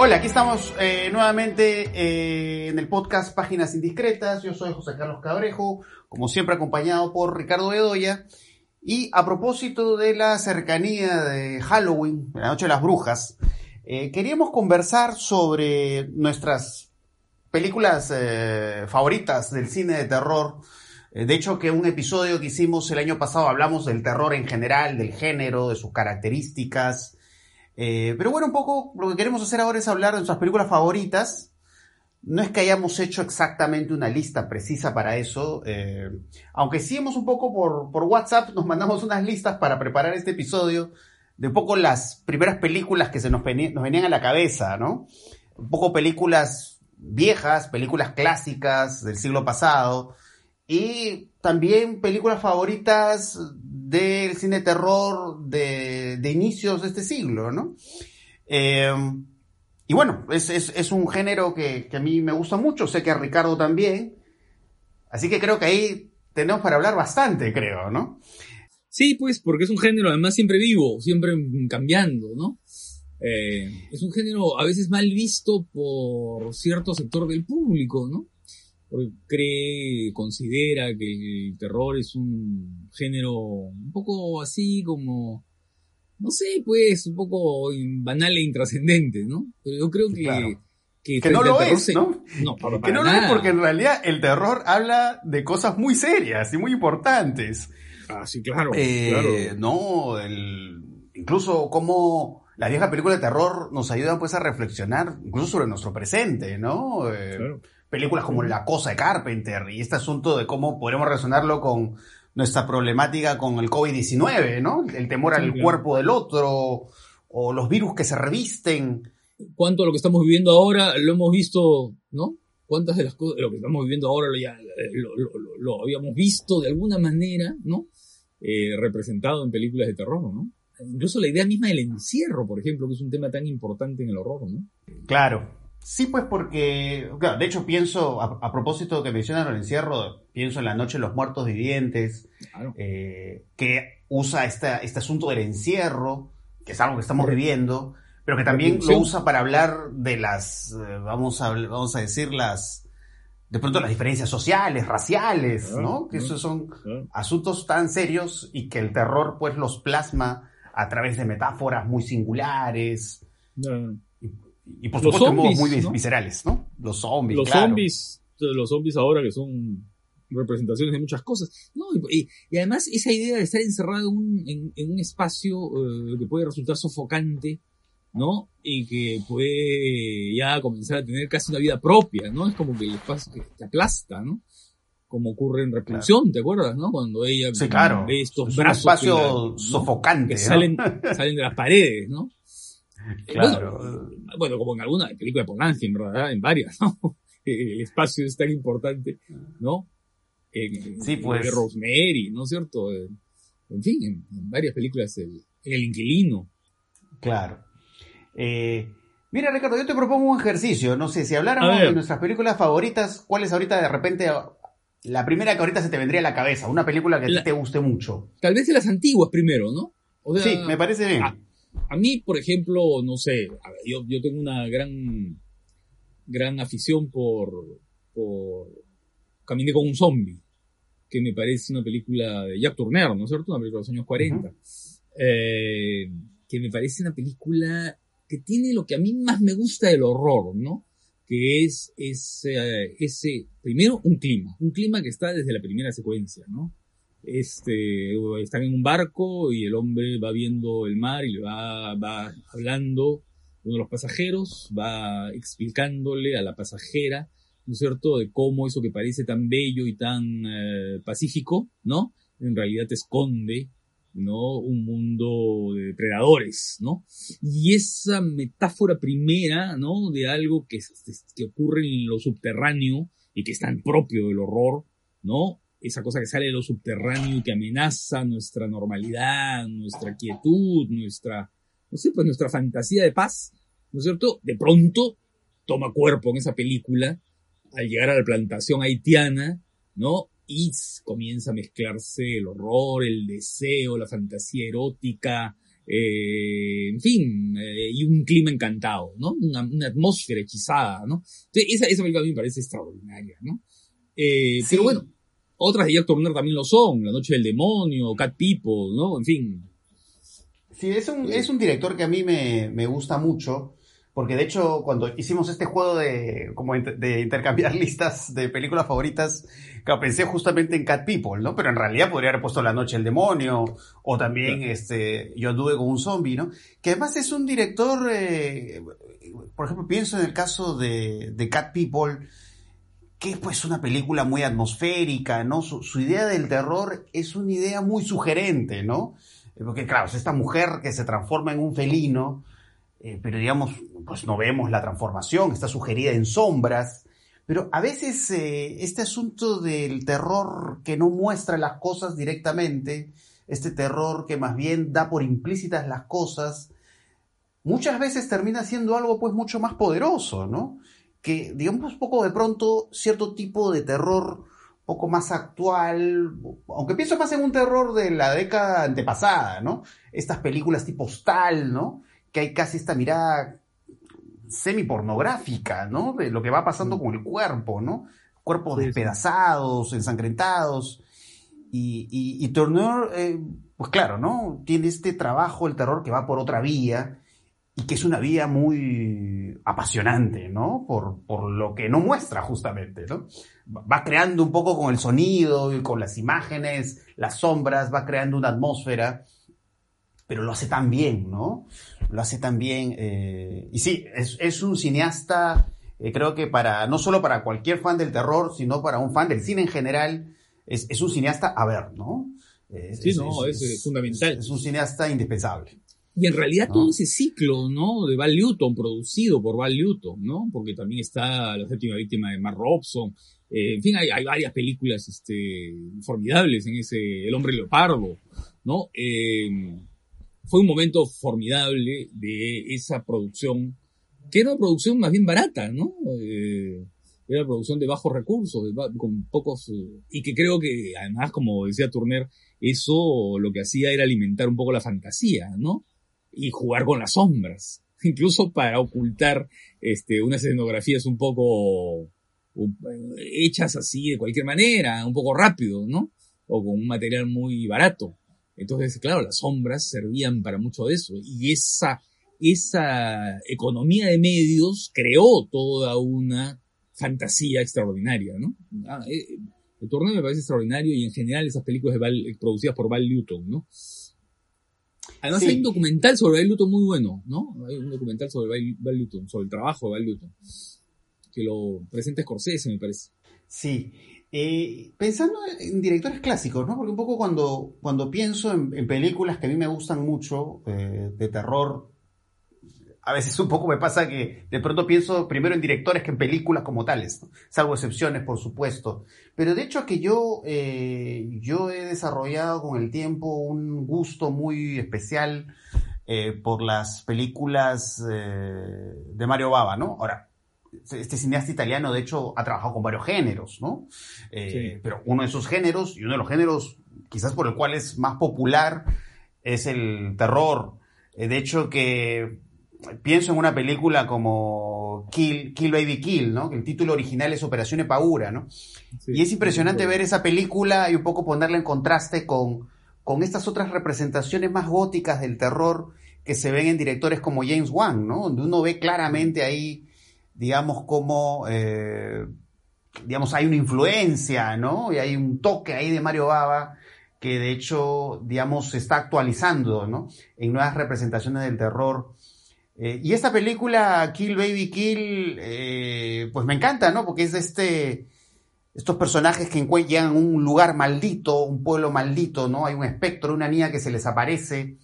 Hola, aquí estamos eh, nuevamente eh, en el podcast Páginas Indiscretas. Yo soy José Carlos Cabrejo, como siempre acompañado por Ricardo Bedoya. Y a propósito de la cercanía de Halloween, la Noche de las Brujas, eh, queríamos conversar sobre nuestras películas favoritas del cine de terror. de hecho, que un episodio que hicimos el año pasado hablamos del terror en general, del género, de sus características. Eh, pero bueno, un poco lo que queremos hacer ahora es hablar de nuestras películas favoritas. No es que hayamos hecho exactamente una lista precisa para eso, eh, aunque sí hemos un poco por, por, WhatsApp, nos mandamos unas listas para preparar este episodio de un poco las primeras películas que se nos, nos venían a la cabeza, ¿no? Un poco películas viejas, películas clásicas del siglo pasado y también películas favoritas del cine terror de, inicios de este siglo, ¿no? Eh, y bueno, es, un género que, a mí me gusta mucho, sé que a Ricardo también, así que creo que ahí tenemos para hablar bastante, creo, ¿no? Sí, pues, porque es un género además siempre vivo, siempre cambiando, ¿no? Eh, es un género a veces mal visto por cierto sector del público, ¿no? porque cree, considera que el terror es un género un poco así como, no sé, pues, un poco banal e intrascendente, ¿no? Pero yo creo que... Que, no lo es, ¿no? no que no lo es porque en realidad el terror habla de cosas muy serias y muy importantes. Ah, sí, claro. Eh, no, el, incluso como las viejas películas de terror nos ayudan pues a reflexionar incluso sobre nuestro presente, ¿no? Eh, claro películas como La Cosa de Carpenter y este asunto de cómo podemos relacionarlo con nuestra problemática con el COVID-19, ¿no? El temor al cuerpo del otro o los virus que se revisten. ¿Cuánto de lo que estamos viviendo ahora lo hemos visto, ¿no? ¿Cuántas de las cosas, de lo que estamos viviendo ahora lo, ya, lo, habíamos visto de alguna manera, ¿no? Eh, representado en películas de terror, ¿no? Incluso la idea misma del encierro, por ejemplo, que es un tema tan importante en el horror, ¿no? Claro, Sí, pues porque, claro, de hecho pienso, a, propósito que mencionas el encierro, pienso en La Noche de los Muertos Vivientes, eh, que usa este asunto del encierro, que es algo que estamos viviendo, pero que también lo usa para hablar de las, eh, vamos, a, vamos a decir, las, de pronto las diferencias sociales, raciales, ¿no? Que esos son asuntos tan serios y que el terror pues los plasma a través de metáforas muy singulares. Y por supuesto muy viscerales, ¿no? Los zombies. Los zombies, los zombies ahora que son representaciones de muchas cosas. No, y, además esa idea de estar encerrado en, un espacio eh, que puede resultar sofocante, ¿no? Y que puede ya comenzar a tener casi una vida propia, ¿no? Es como que el espacio que te aplasta, ¿no? Como ocurre en Repulsión, ¿te acuerdas, no? Cuando ella ve estos brazos. Un espacio sofocante. Que salen, salen de las paredes, ¿no? Claro. Bueno, como en alguna película de Polanski, en verdad, en varias, ¿no? El espacio es tan importante, ¿no? En, sí, pues. Rosemary, ¿no es cierto? En fin, en, varias películas, el, El Inquilino. Claro. Eh, mira, Ricardo, yo te propongo un ejercicio. No sé, si habláramos de nuestras películas favoritas, ¿cuál es ahorita de repente la primera que ahorita se te vendría a la cabeza? Una película que a ti te guste mucho. Tal vez de las antiguas primero, ¿no? sí, me parece bien. Ah, a mí, por ejemplo, no sé, yo, yo tengo una gran, gran afición por, por Caminé con un zombie, que me parece una película de Jack Turner, ¿no es cierto? Una película de los años 40. Eh, que me parece una película que tiene lo que a mí más me gusta del horror, ¿no? Que es ese, ese, primero, un clima, un clima que está desde la primera secuencia, ¿no? Este, están en un barco y el hombre va viendo el mar y le va, va hablando uno de los pasajeros, va explicándole a la pasajera, ¿no es cierto?, de cómo eso que parece tan bello y tan eh, pacífico, ¿no? En realidad esconde, ¿no? Un mundo de depredadores, ¿no? Y esa metáfora primera, ¿no? De algo que, que ocurre en lo subterráneo y que es tan propio del horror, ¿no? Esa cosa que sale de lo subterráneo y que amenaza nuestra normalidad, nuestra quietud, nuestra, no sé, pues nuestra fantasía de paz, ¿no es cierto? De pronto toma cuerpo en esa película al llegar a la plantación haitiana, ¿no? Y comienza a mezclarse el horror, el deseo, la fantasía erótica, eh, en fin, eh, y un clima encantado, ¿no? Una, atmósfera hechizada, ¿no? esa, esa película a mí me parece extraordinaria, ¿no? Eh, Pero bueno, otras de Jack Turner también lo son, La Noche del Demonio, Cat People, ¿no? En fin. Sí, es un, es un director que a mí me, me gusta mucho. Porque de hecho, cuando hicimos este juego de, como de intercambiar listas de películas favoritas, claro, pensé justamente en Cat People, ¿no? Pero en realidad podría haber puesto La Noche del Demonio, o también este, Yo anduve con un zombie, ¿no? Que además es un director, eh, por ejemplo, pienso en el caso de, de Cat People, que es pues una película muy atmosférica, ¿no? Su, idea del terror es una idea muy sugerente, ¿no? Porque claro, es esta mujer que se transforma en un felino, eh, pero digamos, pues no vemos la transformación, está sugerida en sombras, pero a veces eh, este asunto del terror que no muestra las cosas directamente, este terror que más bien da por implícitas las cosas, muchas veces termina siendo algo pues mucho más poderoso, ¿no? Que digamos poco de pronto cierto tipo de terror poco más actual, aunque pienso más en un terror de la década antepasada, ¿no? Estas películas tipo Stal, ¿no? que hay casi esta mirada semi-pornográfica, ¿no? De lo que va pasando mm. con el cuerpo, ¿no? Cuerpos despedazados, ensangrentados. Y, y, Turner, eh, pues claro, ¿no? Tiene este trabajo, el terror, que va por otra vía y que es una vía muy apasionante, ¿no? Por, por lo que no muestra justamente, ¿no? Va creando un poco con el sonido y con las imágenes, las sombras, va creando una atmósfera pero lo hace tan bien, ¿no? Lo hace tan bien. Eh, y sí, es, un cineasta, eh, creo que para, no solo para cualquier fan del terror, sino para un fan del cine en general, es, un cineasta a ver, ¿no? sí, no, es, fundamental. Es, un cineasta indispensable. Y en realidad todo ese ciclo, ¿no? De Val Newton, producido por Val Newton, ¿no? Porque también está La séptima víctima de Mark Robson. Eh, en fin, hay, hay, varias películas este, formidables en ese El hombre leopardo, ¿no? Eh, fue un momento formidable de esa producción, que era una producción más bien barata, ¿no? Eh, era una producción de bajos recursos, con pocos, y que creo que además, como decía Turner, eso lo que hacía era alimentar un poco la fantasía, ¿no? Y jugar con las sombras, incluso para ocultar este, unas escenografías un poco hechas así de cualquier manera, un poco rápido, ¿no? O con un material muy barato. Entonces, claro, las sombras servían para mucho de eso. Y esa, esa economía de medios creó toda una fantasía extraordinaria, ¿no? Ah, eh, el torneo me parece extraordinario y en general esas películas de producidas por Val Newton, ¿no? Además hay un documental sobre Val Newton muy bueno, ¿no? Hay un documental sobre Val, Newton, sobre el trabajo de Val Newton, que lo presenta Scorsese, me parece. Sí, eh, pensando en directores clásicos, ¿no? Porque un poco cuando, cuando pienso en, películas que a mí me gustan mucho, eh, de terror, a veces un poco me pasa que de pronto pienso primero en directores que en películas como tales, salvo excepciones, por supuesto. Pero de hecho que yo, eh, yo he desarrollado con el tiempo un gusto muy especial por las películas de Mario Baba, ¿no? Ahora, este cineasta italiano, de hecho, ha trabajado con varios géneros, ¿no? Eh, pero uno de esos géneros, y uno de los géneros quizás por el cual es más popular, es el terror. Eh, de hecho, que pienso en una película como Kill, Kill Baby Kill, ¿no? Que el título original es Operación Epaura, ¿no? y es impresionante ver esa película y un poco ponerla en contraste con, con estas otras representaciones más góticas del terror que se ven en directores como James Wan, ¿no? Donde uno ve claramente ahí digamos, como, eh, digamos, hay una influencia, ¿no? Y hay un toque ahí de Mario Baba que de hecho, digamos, se está actualizando, ¿no? En nuevas representaciones del terror. Eh, y esta película, Kill Baby Kill, eh, pues me encanta, ¿no? Porque es este, estos personajes que llegan a un lugar maldito, un pueblo maldito, ¿no? Hay un espectro, una niña que se les aparece.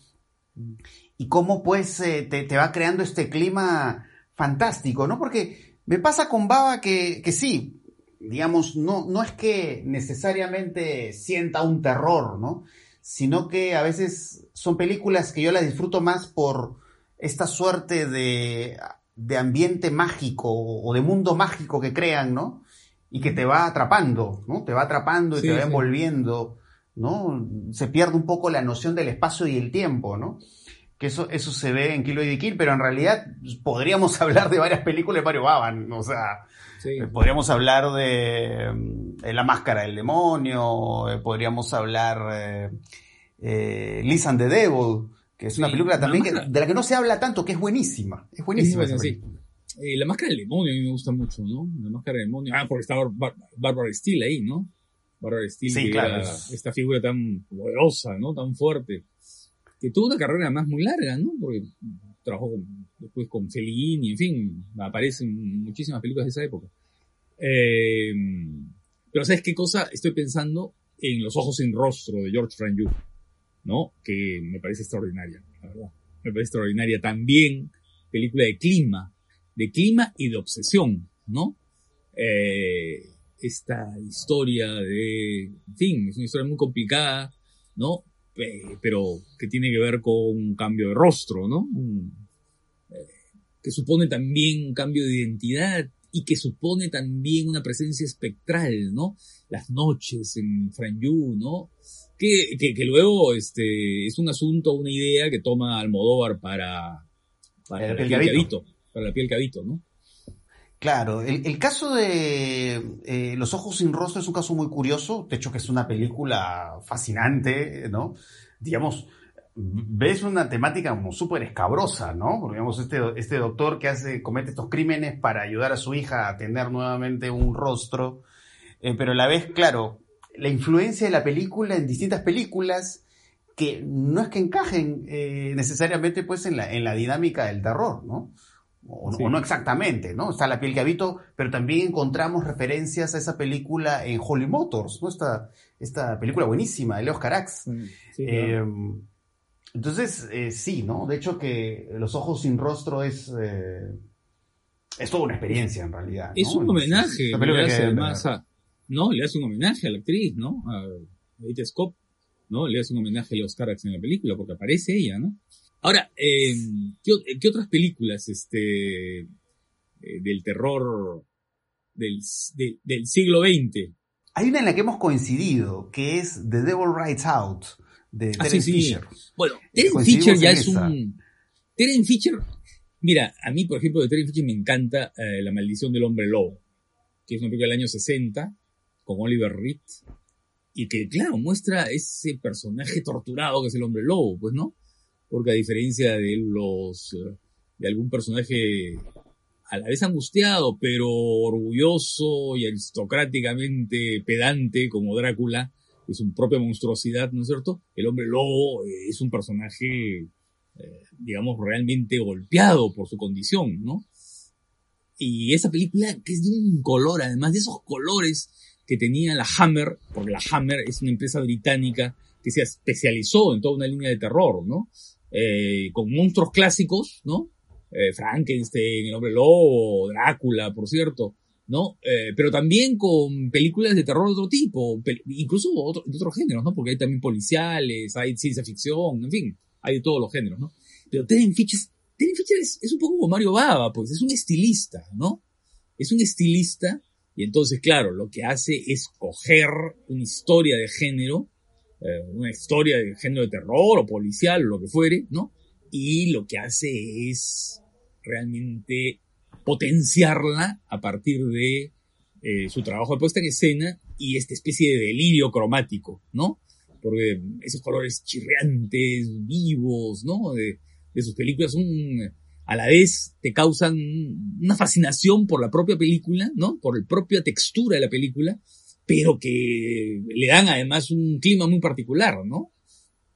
Y cómo pues te va creando este clima fantástico, ¿no? Porque me pasa con Baba que, que sí, digamos, no, no es que necesariamente sienta un terror, ¿no? Sino que a veces son películas que yo las disfruto más por esta suerte de, de ambiente mágico o de mundo mágico que crean, ¿no? Y que te va atrapando, ¿no? Te va atrapando y te va envolviendo, ¿no? Se pierde un poco la noción del espacio y el tiempo, ¿no? que eso, eso se ve en Kilo y Kill, pero en realidad podríamos hablar de varias películas de Mario Baban, o sea, podríamos hablar de eh, La Máscara del Demonio, eh, podríamos hablar eh, eh, Liz and the Devil, que es una película también de la que no se habla tanto, que es buenísima, es buenísima. la Máscara del Demonio a mí me gusta mucho, ¿no? La Máscara del Demonio, ah, porque está Barbara Steele ahí, ¿no? Barbara Steele, que esta figura tan poderosa, ¿no? Tan fuerte que tuvo una carrera más muy larga, ¿no? Porque trabajó después con Fellini, en fin, aparecen muchísimas películas de esa época. Eh, pero ¿sabes qué cosa? Estoy pensando en Los ojos sin rostro de George Franju, ¿no? Que me parece extraordinaria, la verdad. Me parece extraordinaria también, película de clima, de clima y de obsesión, ¿no? Eh, esta historia de, en fin, es una historia muy complicada, ¿no? Pero que tiene que ver con un cambio de rostro, ¿no? Eh, que supone también un cambio de identidad y que supone también una presencia espectral, ¿no? Las noches en Franju, ¿no? Que, que, luego este, es un asunto, una idea que toma Almodóvar para, para, el piel cabito, para la piel cabito, ¿no? Claro, el, caso de eh, Los Ojos sin Rostro es un caso muy curioso, de hecho que es una película fascinante, ¿no? Digamos, ves una temática como súper escabrosa, ¿no? Porque digamos, este, este doctor que hace, comete estos crímenes para ayudar a su hija a tener nuevamente un rostro, eh, pero a la vez, claro, la influencia de la película en distintas películas que no es que encajen eh, necesariamente pues en la, en la dinámica del terror, ¿no? O, no exactamente, ¿no? Está La piel que habito, pero también encontramos referencias a esa película en Holy Motors, ¿no? Esta, esta película buenísima de Leo Carax. Em, entonces, eh, sí, ¿no? De hecho que Los ojos sin rostro es... Eh, es toda una experiencia en realidad. Es un homenaje, hace ¿no? Le hace un homenaje a la actriz, ¿no? A Edith Scott, ¿no? Le hace un homenaje a Leo Carax en la película, porque aparece ella, ¿no? Ahora, eh, ¿qué, otras películas este, eh, del terror del, siglo XX? Hay una en la que hemos coincidido, que es The Devil Rides Out, de ah, Terence Fisher. Bueno, Terence Fisher ya es un... Terence Fisher, mira, a mí, por ejemplo, de Terence Fisher me encanta eh, La maldición del hombre lobo, que es una película del año 60, con Oliver Reed, y que, claro, muestra ese personaje torturado que es el hombre lobo, pues, ¿no? porque a diferencia de los eh, de algún personaje a la vez angustiado, pero orgulloso y aristocráticamente pedante como Drácula, es su propia monstruosidad, ¿no es cierto? El hombre lobo eh, es un personaje, eh, digamos, realmente golpeado por su condición, ¿no? Y esa película que es de un color, además de esos colores que tenía la Hammer, porque la Hammer es una empresa británica que se especializó en toda una línea de terror, ¿no? Eh, con monstruos clásicos, ¿no? Eh, Frankenstein, El Hombre Lobo, Drácula, por cierto, ¿no? Eh, pero también con películas de terror de otro tipo, incluso de otros géneros, ¿no? Porque hay también policiales, hay ciencia ficción, en fin, hay de todos los géneros, ¿no? Pero Terence Fisher, es, es, un poco como Mario Baba, pues es un estilista, ¿no? Es un estilista y entonces, claro, lo que hace es coger una historia de género eh, una historia de género de terror o policial o lo que fuere, ¿no? Y lo que hace es realmente potenciarla a partir de eh, su trabajo de puesta en escena y esta especie de delirio cromático, ¿no? Porque esos colores chirriantes, vivos, ¿no? De, de sus películas son, a la vez te causan una fascinación por la propia película, ¿no? Por la propia textura de la película, pero que le dan además un clima muy particular, ¿no?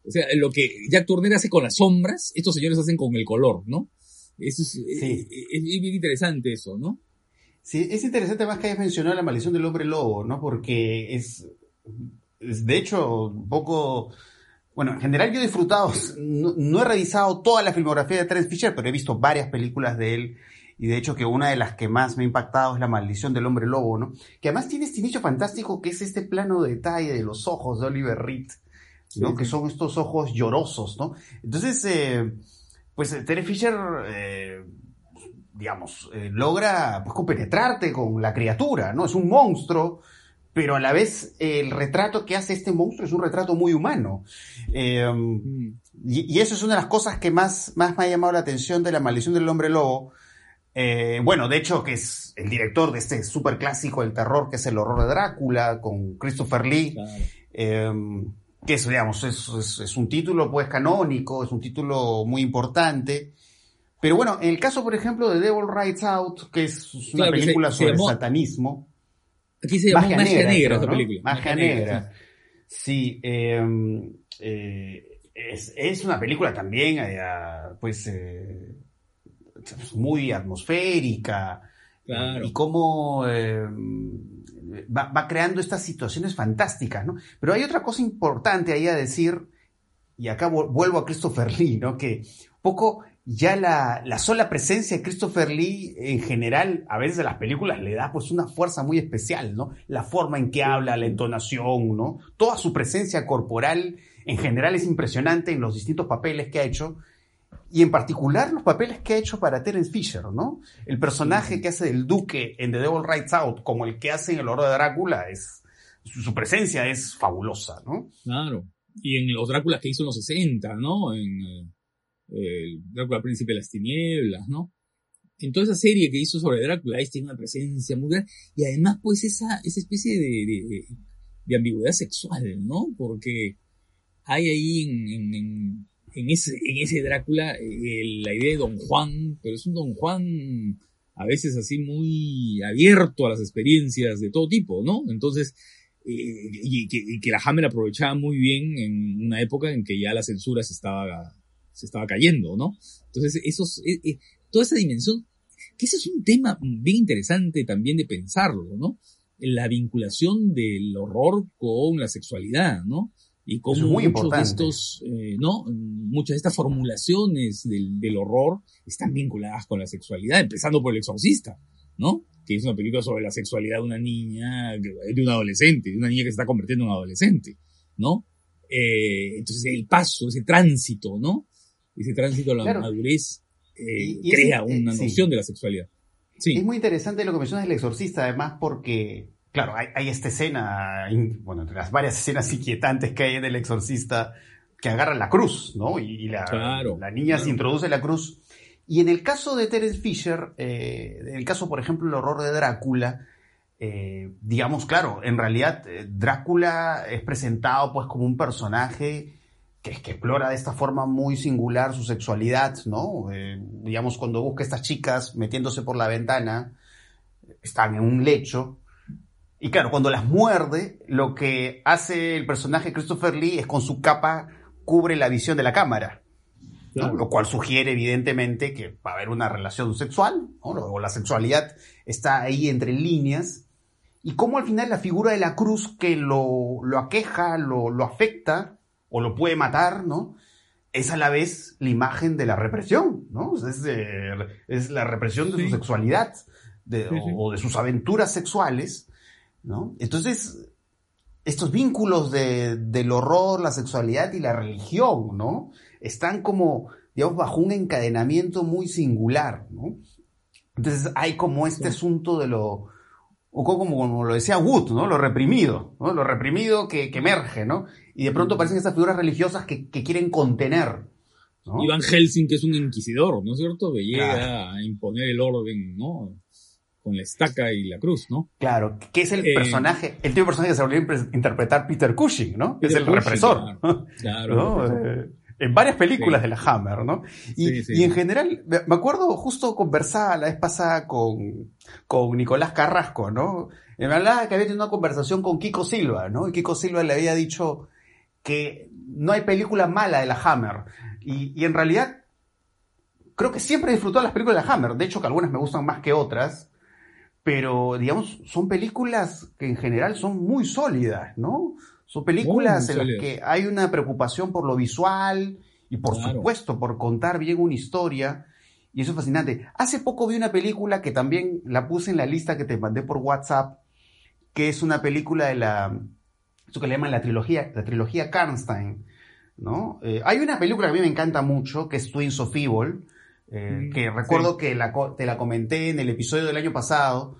O sea, lo que Jack Turner hace con las sombras, estos señores hacen con el color, ¿no? Eso es, bien interesante eso, ¿no? Sí, es interesante más que hayas mencionado la maldición del hombre lobo, ¿no? Porque es, de hecho, un poco... Bueno, en general yo he disfrutado, no, no, he revisado toda la filmografía de Terence Fisher, pero he visto varias películas de él y de hecho que una de las que más me ha impactado es La maldición del hombre lobo, ¿no? Que además tiene este inicio fantástico que es este plano de detalle de los ojos de Oliver Reed, ¿no? Que son estos ojos llorosos, ¿no? Entonces, eh, pues Terry Fisher, eh, digamos, eh, logra pues, compenetrarte con la criatura, ¿no? Es un monstruo, pero a la vez el retrato que hace este monstruo es un retrato muy humano. Eh, mm. y, eso es una de las cosas que más, más me ha llamado la atención de la maldición del hombre lobo. Eh, bueno, de hecho, que es el director de este súper clásico del terror, que es El horror de Drácula, con Christopher Lee. Eh, que es, digamos, es, un título pues canónico, es un título muy importante. Pero bueno, en el caso, por ejemplo, de Devil Rides Out, que es una película sobre satanismo, Aquí se llama Magia, Negra, esta película. Magia, Negra. Sí, em, eh, es, una película también, eh, pues, eh, muy atmosférica. Claro. Y cómo em, va, creando estas situaciones fantásticas, ¿no? Pero hay otra cosa importante ahí a decir, y acá vuelvo a Christopher Lee, ¿no? Que poco ya la, la, sola presencia de Christopher Lee en general, a veces a las películas le da pues una fuerza muy especial, ¿no? La forma en que habla, la entonación, ¿no? Toda su presencia corporal en general es impresionante en los distintos papeles que ha hecho y en particular los papeles que ha hecho para Terence Fisher, ¿no? El personaje que hace el duque en The Devil Rides Out como el que hace en El Oro de Drácula es su, presencia es fabulosa, ¿no? Claro. Y en los Dráculas que hizo en los 60, ¿no? En eh, Drácula Príncipe de las Tinieblas, ¿no? En toda esa serie que hizo sobre Drácula, ahí tiene una presencia muy grande. Y además, pues, esa, esa especie de, de, ambigüedad sexual, ¿no? Porque hay ahí en, en, en, ese, en ese Drácula eh, la idea de Don Juan, pero es un Don Juan a veces así muy abierto a las experiencias de todo tipo, ¿no? Entonces, eh, y, que, y, que, la Hammer aprovechaba muy bien en una época en que ya la censura se estaba se estaba cayendo, ¿no? Entonces, esos, eh, eh, toda esa dimensión, que ese es un tema bien interesante también de pensarlo, ¿no? La vinculación del horror con la sexualidad, ¿no? Y cómo muchos de estos, eh, ¿no? Muchas de estas formulaciones del, del horror están vinculadas con la sexualidad, empezando por el exorcista, ¿no? que es una película sobre la sexualidad de una niña, de un adolescente, de una niña que se está convirtiendo en un adolescente, ¿no? entonces el paso, ese tránsito, ¿no? Ese tránsito a la madurez eh, crea una noción de la sexualidad. Sí. Es muy interesante lo que mencionas del exorcista, además, porque, claro, hay, esta escena, bueno, entre las varias escenas inquietantes que hay en el exorcista, que agarra la cruz, ¿no? Y, la, la, niña se introduce la cruz. Y en el caso de Terence Fisher, eh, en el caso, por ejemplo, el horror de Drácula, eh, digamos, claro, en realidad Drácula es presentado pues como un personaje que, que explora de esta forma muy singular su sexualidad, ¿no? Eh, digamos, cuando busca a estas chicas metiéndose por la ventana, están en un lecho, y claro, cuando las muerde, lo que hace el personaje Christopher Lee es con su capa cubre la visión de la cámara. Lo cual sugiere evidentemente que va a haber una relación sexual, o la sexualidad está ahí entre líneas, y cómo al final la figura de la cruz que lo, lo aqueja, lo, lo afecta, o lo puede matar, ¿no? Es a la vez la imagen de la represión, ¿no? Es, la represión de su sexualidad O, de sus aventuras sexuales, ¿no? Entonces, estos vínculos del horror, la sexualidad y la religión, ¿no? Están como, digamos, bajo un encadenamiento muy singular, ¿no? Entonces hay como este asunto de lo, o como, como lo decía Wood, ¿no? Lo reprimido, ¿no? Lo reprimido que, que emerge, ¿no? Y de pronto aparecen estas figuras religiosas que, que quieren contener. ¿no? Iván Helsing, que es un inquisidor, ¿no es cierto? Que llega a imponer el orden, ¿no? Con la estaca y la cruz, ¿no? Claro, que es el eh, personaje, el tipo de personaje que se volvió a interpretar Peter Cushing, ¿no? es el represor. Claro. Eh, en varias películas de la Hammer, ¿no? Y, y, en general, me acuerdo justo conversar la vez pasada con, con Nicolás Carrasco, ¿no? Me hablaba que había tenido una conversación con Kiko Silva, ¿no? Y Kiko Silva le había dicho que no hay película mala de la Hammer. Y, en realidad, creo que siempre he disfrutado las películas de la Hammer. De hecho, que algunas me gustan más que otras. Pero, digamos, son películas que en general son muy sólidas, ¿no? Son películas en las que hay una preocupación por lo visual y, por supuesto, por contar bien una historia. Y eso es fascinante. Hace poco vi una película que también la puse en la lista que te mandé por WhatsApp, que es una película de la eso que le llaman la trilogía, la trilogía Karnstein, ¿no? Eh, hay una película que a mí me encanta mucho, que es Twins of Evil, eh, mm, que recuerdo que te la comenté en el episodio del año pasado,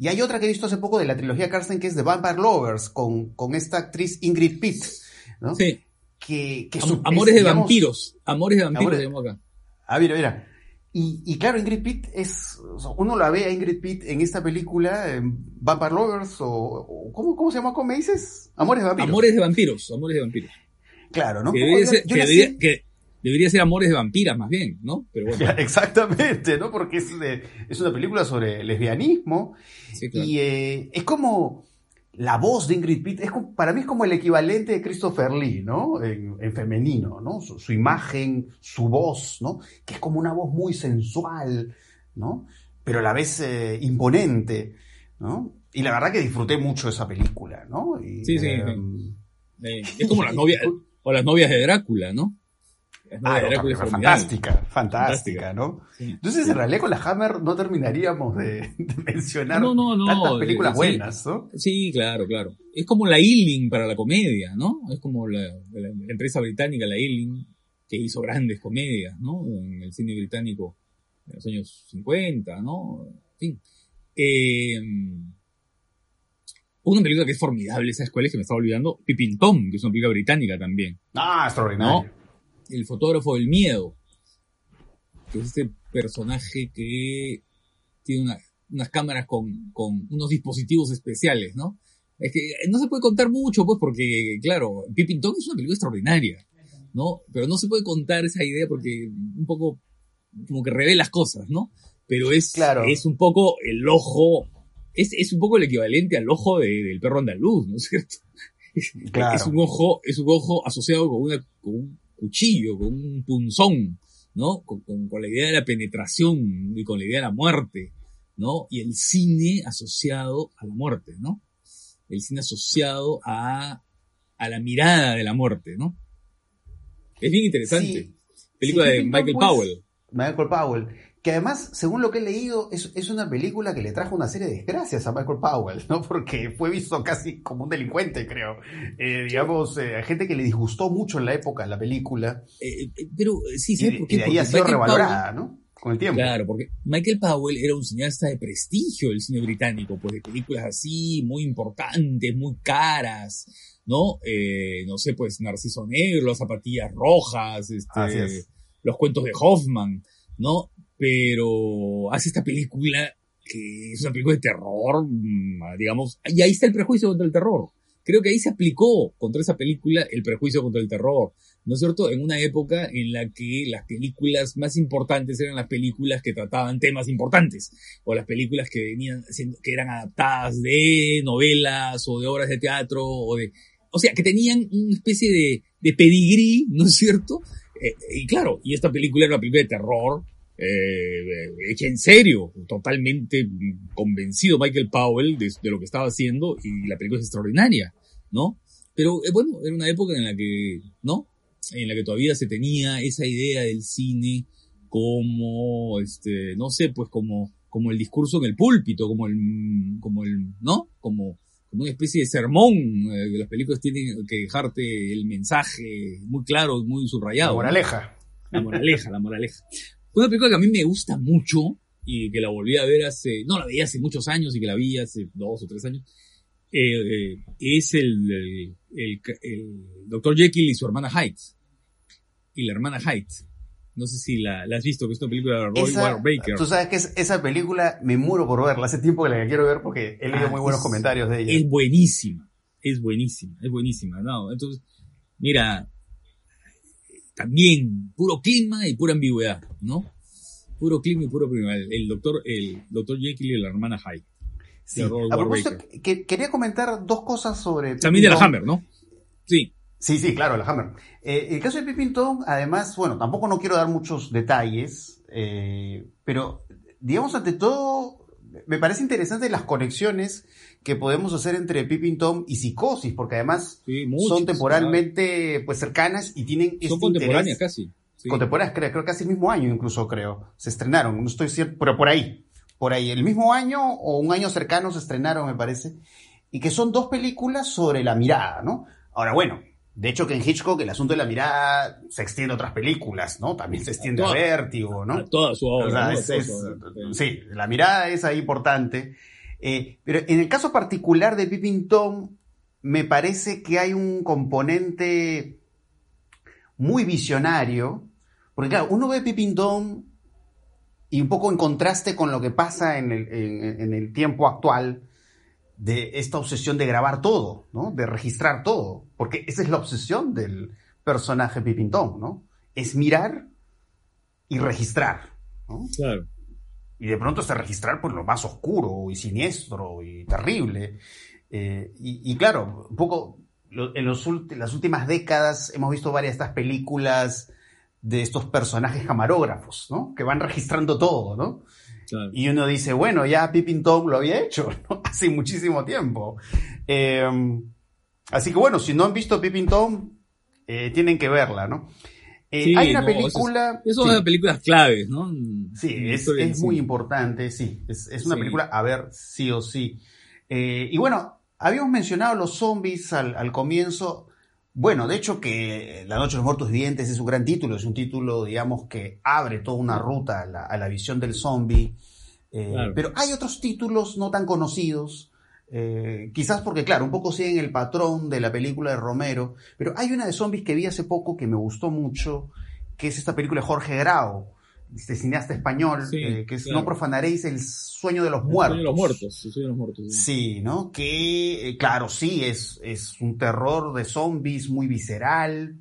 Y hay otra que he visto hace poco de la trilogía Carsten que es The Vampire Lovers, con, con esta actriz Ingrid Pitt, ¿no? Sí. Que, que Am- su- amores es, de digamos- vampiros. Amores de vampiros Amores- llamó acá. Ah, mira, mira. Y, y claro, Ingrid Pitt es. o sea, uno la ve a Ingrid Pitt en esta película, en Vampire Lovers, o. o- ¿cómo, ¿Cómo se llama? ¿Cómo me dices? Amores de vampiros. Amores de vampiros. Amores de vampiros. Claro, ¿no? Que Yo- debería, ser, yo que la debería- sé- que debería ser amores de vampiras más bien, ¿no? Pero bueno. Exactamente, ¿no? Porque es, de- es una película sobre lesbianismo Sí, claro. y eh, es como la voz de Ingrid Pitt, es para mí es como el equivalente de Christopher Lee, ¿no? En, en femenino, ¿no? Su, su imagen, su voz, ¿no? Que es como una voz muy sensual, ¿no? Pero a la vez eh, imponente, ¿no? Y la verdad que disfruté mucho esa película, ¿no? Y, Sí, sí, em, Eh, es como las novias, o las novias de Drácula, ¿no? Ah, de no, formidable. fantástica, fantástica, ¿no? Sí. Entonces, en realidad, con la Hammer no terminaríamos de, de mencionar No, no, no, tantas películas sí. buenas, ¿no? Sí, claro, claro. Es como la Ealing para la comedia, ¿no? Es como la, la- la empresa británica, la Ealing, que hizo grandes comedias, ¿no? En el cine británico en los años 50, ¿no? En fin. Eh, una película que es formidable, ¿sabes cuál es? Que me estaba olvidando. Pippin Tom, que es una película británica también. Ah, extraordinario. El fotógrafo del miedo. Que es este personaje que tiene una- unas cámaras con, con unos dispositivos especiales, ¿no? Es que no se puede contar mucho, pues, porque, claro, Pippin Tom es una película extraordinaria, ¿no? Pero no se puede contar esa idea porque un poco como que revela las cosas, ¿no? Pero es, Claro. es un poco el ojo, es, es un poco el equivalente al ojo de- del perro andaluz, ¿no es cierto? Claro. Es un ojo, es un ojo asociado con, una, con un cuchillo, con un punzón, ¿no? Con, con- con la idea de la penetración y con la idea de la muerte, ¿no? Y el cine asociado a la muerte, ¿no? El cine asociado a, a la mirada de la muerte, ¿no? Es bien interesante. Sí. Película Sí, de Michael pues, Powell. Michael Powell. Que además, según lo que he leído, es, es una película que le trajo una serie de desgracias a Michael Powell, ¿no? Porque fue visto casi como un delincuente, creo. Eh, digamos, eh, hay gente que le disgustó mucho en la época la película. Eh, eh, pero sí, Y, ¿sabes de- por y qué? de ahí Porque ha sido Michael Powell- revalorada, ¿no? Con el tiempo. Claro, porque Michael Powell era un cineasta de prestigio del cine británico, pues de películas así, muy importantes, muy caras, ¿no? No sé, pues Narciso Negro, las zapatillas rojas, este, es. los cuentos de Hoffman, ¿no? Pero hace esta película que es una película de terror, mm, digamos, y ahí está el prejuicio contra el terror. Creo que ahí se aplicó contra esa película el prejuicio contra el terror. ¿no es cierto? En una época en la que las películas más importantes eran las películas que trataban temas importantes, o las películas que venían, que eran adaptadas de novelas o de obras de teatro, o de, o sea, que tenían una especie de, de pedigrí, ¿no es cierto? Eh, y claro, y esta película era una película de terror, eh, hecha en serio, totalmente convencido Michael Powell de, de lo que estaba haciendo, y la película es extraordinaria, ¿no? Pero eh, bueno, era una época en la que, ¿no? En la que todavía se tenía esa idea del cine como, este, no sé, pues como, como el discurso en el púlpito, como el, como el, ¿no? Como, como una especie de sermón, eh, que las películas tienen que dejarte el mensaje muy claro, muy La subrayado. ¿no? moraleja. La moraleja, la moraleja. Una película que a mí me gusta mucho y que la volví a ver hace, no la veía hace muchos años y que la vi hace dos o tres años, eh, eh, es el, el, el, el Dr. Jekyll y su hermana Hyde. Y la hermana Hyde. No sé si la, la has visto, que es una película de Roy Esa- Baker. Tú sabes que es- esa película me muero por verla. Hace tiempo que la quiero ver porque he leído Ah, muy buenos es- comentarios de ella. Es buenísima, es buenísima, es buenísima, ¿no? Entonces, mira, también puro clima y pura ambigüedad, ¿no? Puro clima y puro clima. El, el doctor, el doctor Jekyll y la hermana Hyde. Sí. A que- quería comentar dos cosas sobre. También de la Hammer, ¿no? Sí. Sí, sí, claro, la Hammer. Eh, el caso de Pippin además, bueno, tampoco no quiero dar muchos detalles, eh, pero digamos ante todo, me parece interesante las conexiones que podemos hacer entre Pippin Tom y Psicosis, porque además sí muchas, son temporalmente pues cercanas y tienen Son este contemporáneas interés- casi. sí. Contemporáneas, creo, creo que casi el mismo año incluso, creo. Se estrenaron, no estoy cierto, pero por ahí. Por ahí, el mismo año o un año cercano se estrenaron, me parece. Y que son dos películas sobre la mirada, ¿no? Ahora, bueno, de hecho que en Hitchcock el asunto de la mirada se extiende a otras películas, ¿no? También se extiende a Todas. Vértigo, ¿no? A toda su obra. O sea, ¿no? es- Toda es- su obra. sí, la mirada es ahí importante. Eh, pero en el caso particular de Pippin Tom, me parece que hay un componente muy visionario, porque claro, uno ve Pippin Tom y un poco en contraste con lo que pasa en el, en el tiempo actual, de esta obsesión de grabar todo, ¿no? De registrar todo, porque esa es la obsesión del personaje Pipintón, ¿no? Es mirar y registrar, ¿no? Claro. Y de pronto está registrar por lo más oscuro y siniestro y terrible. Eh, y, claro, un poco en los, las últimas décadas hemos visto varias de estas películas de estos personajes camarógrafos, ¿no? Que van registrando todo, ¿no? Y uno dice, bueno, ya Pippin Tom lo había hecho hace muchísimo tiempo. Em, así que bueno, si no han visto Pippin Tom, eh, tienen que verla, ¿no? Eh, hay una película... Es, una de películas claves, ¿no? Sí, es, muy importante, sí. Es, una película a ver sí o sí. Eh, y bueno, habíamos mencionado los zombies al, al comienzo. Bueno, de hecho que La Noche de los Muertos Vivientes es un gran título, es un título, digamos, que abre toda una ruta a la, visión del zombie. Eh, pero hay otros títulos no tan conocidos, eh, quizás porque, claro, un poco siguen el patrón de la película de Romero, pero hay una de zombies que vi hace poco que me gustó mucho, que es esta película de Jorge Grau, este cineasta español, eh, que es No profanaréis el sueño de los muertos. El sueño de los muertos, el sueño de los muertos. Sí, ¿no? Que, eh, claro, sí, es, es un terror de zombies muy visceral,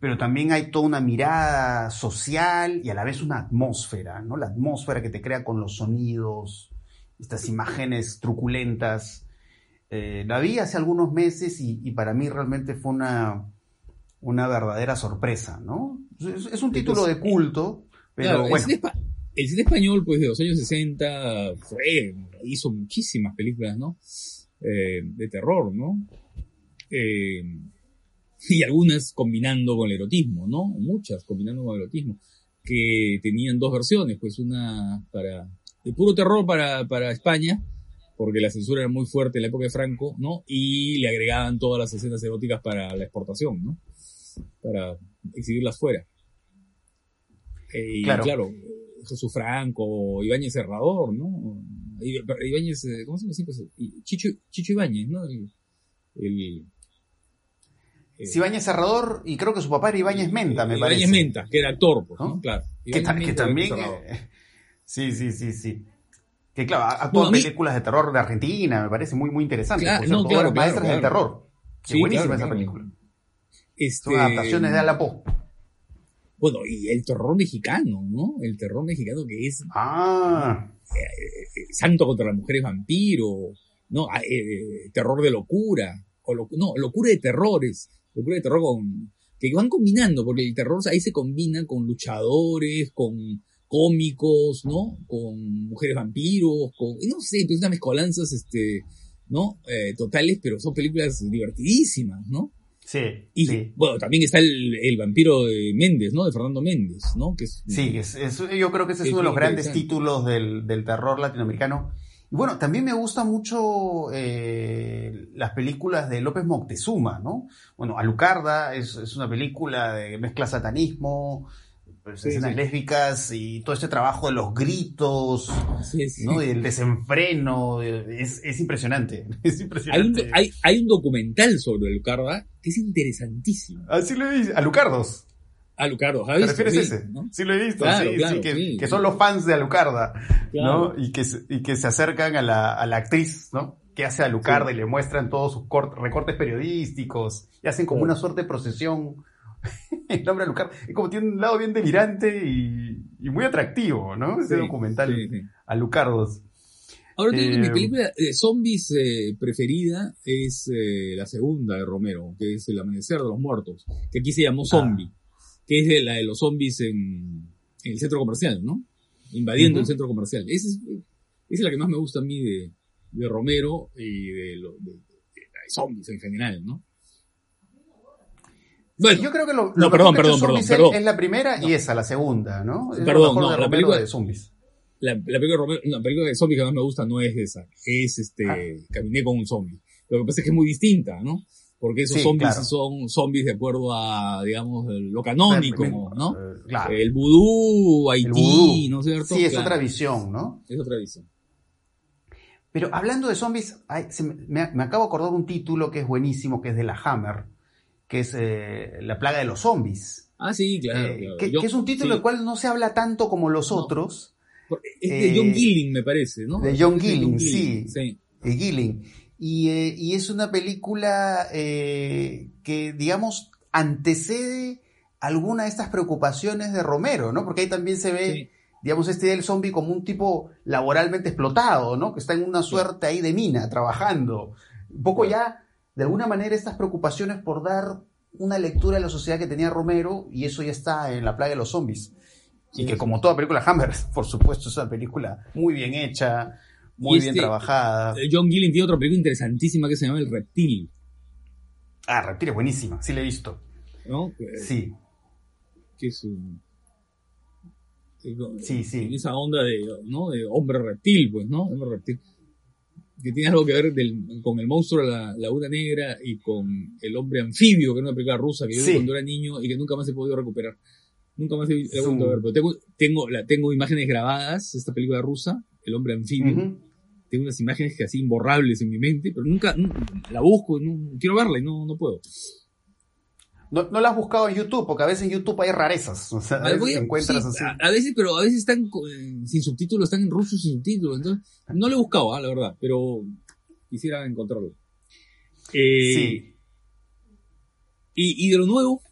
pero también hay toda una mirada social y a la vez una atmósfera, ¿no? La atmósfera que te crea con los sonidos, estas imágenes truculentas. Eh, la vi hace algunos meses y, y para mí realmente fue una, una verdadera sorpresa, ¿no? Es, un título de culto, el, cine español, pues, de los años 60 fue, hizo muchísimas películas, ¿no? Eh, de terror, ¿no? Eh, y algunas combinando con el erotismo, ¿no? Muchas combinando con el erotismo, que tenían dos versiones, pues una para, de puro terror para, para España, porque la censura era muy fuerte en la época de Franco, ¿no? Y le agregaban todas las escenas eróticas para la exportación, ¿no? Para exhibirlas fuera. Eh, y claro. Jesús Franco, Ibáñez Serrador, ¿no? Ibáñez, eh, ¿cómo se llama? Pues, Chicho, Chicho Ibáñez, ¿no? El, el Ibáñez Serrador y creo que su papá era Ibáñez Menta, me parece. Ibáñez Menta, que era actor, pues, ¿no? Claro. Que, también... Eh, sí, sí, sí, sí. Que claro, actúa en películas de terror de Argentina, me parece muy, muy interesante. Claro, no, claro, maestras del terror. Qué buenísima esa película. Este... Son adaptaciones de Alapó. Bueno, y el terror mexicano, ¿no? El terror mexicano que es ah. Eh, santo contra las mujeres vampiro, ¿no? Ah, eh, terror de locura, o no, locura de terrores, locura de terror con, que van combinando, porque el terror ahí se combina con luchadores, con cómicos, ¿no? Con mujeres vampiros, con, no sé, pues unas mezcolanzas, este, ¿no? Eh, totales, pero son películas divertidísimas, ¿no? Sí. Y bueno, también está el, vampiro de Méndez, ¿no? De Fernando Méndez, ¿no? Que es, sí, es, yo creo que ese es, uno de los grandes títulos del, terror latinoamericano. Y bueno, también me gustan mucho eh, las películas de López Moctezuma, ¿no? Bueno, Alucarda es, es una película de mezcla satanismo, pues, escenas lésbicas y todo este trabajo de los gritos, ¿no? Y el desenfreno, es, es impresionante. Es impresionante. Hay un, hay, un documental sobre Alucarda que es interesantísimo. Así lo he visto, Alucardos. Alucardos, ¿Te refieres a ese? Sí, lo he visto, sí, sí, que, que, son los fans de Alucarda, ¿no? Y que, y que se acercan a la, a la actriz, ¿no? Que hace Alucarda y le muestran todos sus recortes periodísticos y hacen como una suerte de procesión el nombre de Alucard. Es como tiene un lado bien delirante y, muy atractivo, ¿no? Ese documental Alucardos. Ahora mi eh, película de zombies eh, preferida es eh, la segunda de Romero, que es El Amanecer de los Muertos, que aquí se llamó ah. Zombie, que es la de los zombies en, el centro comercial, ¿no? Invadiendo el centro comercial. Esa es, la que más me gusta a mí de, Romero y de, de zombies en general, ¿no? Bueno, yo creo que lo, no, perdón, perdón, perdón, perdón, es la primera y esa, la segunda, ¿no? perdón, no, la película de zombies. La, película, de la película de zombies que más me gusta no es esa, es este, ah. Caminé con un zombie. Lo que pasa es que es muy distinta, ¿no? Porque esos zombies son zombies de acuerdo a, digamos, lo canónico, ¿no? Eh, claro. El vudú, Haití, ¿no es cierto? Sí, es otra visión, ¿no? Es otra visión. Pero hablando de zombies, me, acabo de acordar un título que es buenísimo, que es de la Hammer, que es eh, La plaga de los zombies. Ah, sí, claro. Eh, que, es un título del cual no se habla tanto como los otros. Es de John Gilling, me parece, ¿no? De John Gilling, sí. De Gilling. Y, es una película que, digamos, antecede alguna de estas preocupaciones de Romero, ¿no? Porque ahí también se ve, digamos, este del zombie como un tipo laboralmente explotado, ¿no? Que está en una suerte ahí de mina, trabajando. Un poco ya, de alguna manera, estas preocupaciones por dar una lectura a la sociedad que tenía Romero, y eso ya está en La plaga de los zombies. y que como toda película Hammer, por supuesto, es una película muy bien hecha, muy bien este, trabajada. Eh, John Gillen tiene otra película interesantísima que se llama El Reptil. Ah, Reptil es buenísima, sí la he visto. ¿No? Sí que es un... Sí, sí. esa onda de, ¿no? de hombre reptil, pues, ¿no? Hombre reptil. Que tiene algo que ver con el monstruo de la Laguna Negra y con el hombre anfibio, que es una película rusa que yo vi cuando era niño y que nunca más he podido recuperar. Nunca más he, podido ver. Pero tengo, tengo, la, tengo imágenes grabadas, esta película rusa, El hombre anfibio. Tengo unas imágenes que así imborrables en mi mente, pero nunca, la busco, no, quiero verla y no, no puedo. No, no la has buscado en YouTube, porque a veces en YouTube hay rarezas. O sea, a, veces encuentras así. A, veces, pero a veces están sin subtítulos, están en ruso sin subtítulos. Entonces, no lo he buscado, ¿ah? la verdad, pero quisiera encontrarlo. Eh, sí. Y, y de lo nuevo,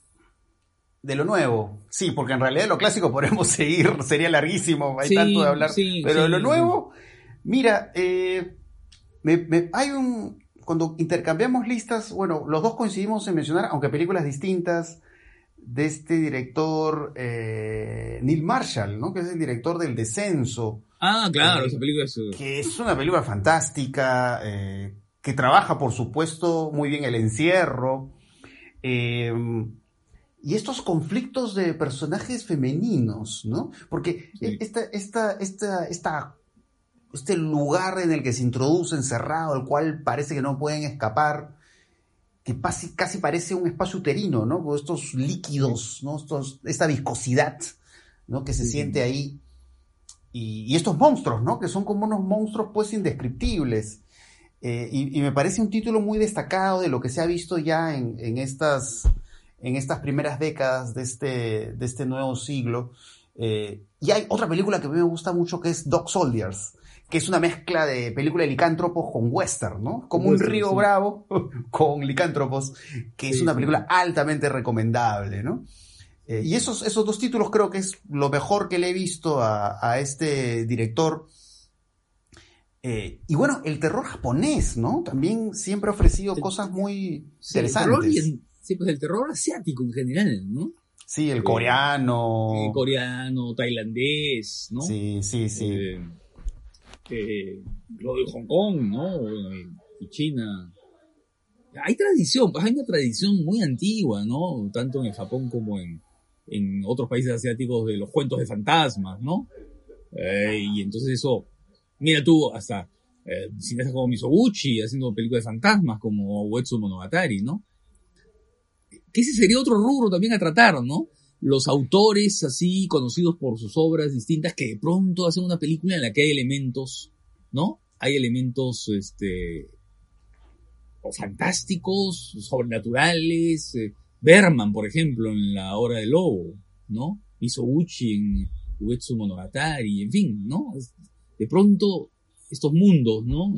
de lo nuevo. Sí, porque en realidad lo clásico podemos seguir, sería larguísimo, hay tanto de hablar. pero de lo nuevo, mira, eh, me, hay un, cuando intercambiamos listas, bueno, los dos coincidimos en mencionar, aunque películas distintas, de este director eh, Neil Marshall, ¿no? Que es el director del Descenso. Ah, claro, eh, esa película es... Que es una película fantástica, eh, que trabaja, por supuesto, muy bien el encierro. y estos conflictos de personajes femeninos, ¿no? Porque esta, esta, esta, esta este lugar en el que se introduce encerrado, al cual parece que no pueden escapar, que casi, casi parece un espacio uterino, ¿no? Con estos líquidos, ¿no? esta viscosidad, ¿no? Que se siente ahí. Y, estos monstruos, ¿no? Que son como unos monstruos, pues, indescriptibles. Eh, y, me parece un título muy destacado de lo que se ha visto ya en, estas, en estas primeras décadas de este, de este nuevo siglo. Eh, y hay otra película que a mí me gusta mucho que es Dog Soldiers, que es una mezcla de película de licántropos con western, ¿no? Como un río bravo con licántropos, que es una película altamente recomendable, ¿no? Eh, y esos, esos dos títulos creo que es lo mejor que le he visto a, este director. Eh, y bueno, el terror japonés, ¿no? También siempre ha ofrecido cosas muy interesantes. El sí, pues el terror asiático en general, ¿no? Sí, el coreano. El coreano, tailandés, ¿no? Sí, sí, sí. Eh, eh, lo de Hong Kong, ¿no? Y China. Hay tradición, pues hay una tradición muy antigua, ¿no? Tanto en Japón como en, en otros países asiáticos de los cuentos de fantasmas, ¿no? Eh, y entonces eso, mira tú, hasta eh, cineastas como Misoguchi haciendo películas de fantasmas como Uetsu Monogatari, ¿no? Que ese sería otro rubro también a tratar, ¿no? Los autores así conocidos por sus obras distintas que de pronto hacen una película en la que hay elementos, ¿no? Hay elementos, este, o fantásticos, sobrenaturales. Eh, Berman, por ejemplo, en La Hora del Lobo, ¿no? Misoguchi en Uetsu Monogatari, en fin, ¿no? De pronto, estos mundos, ¿no?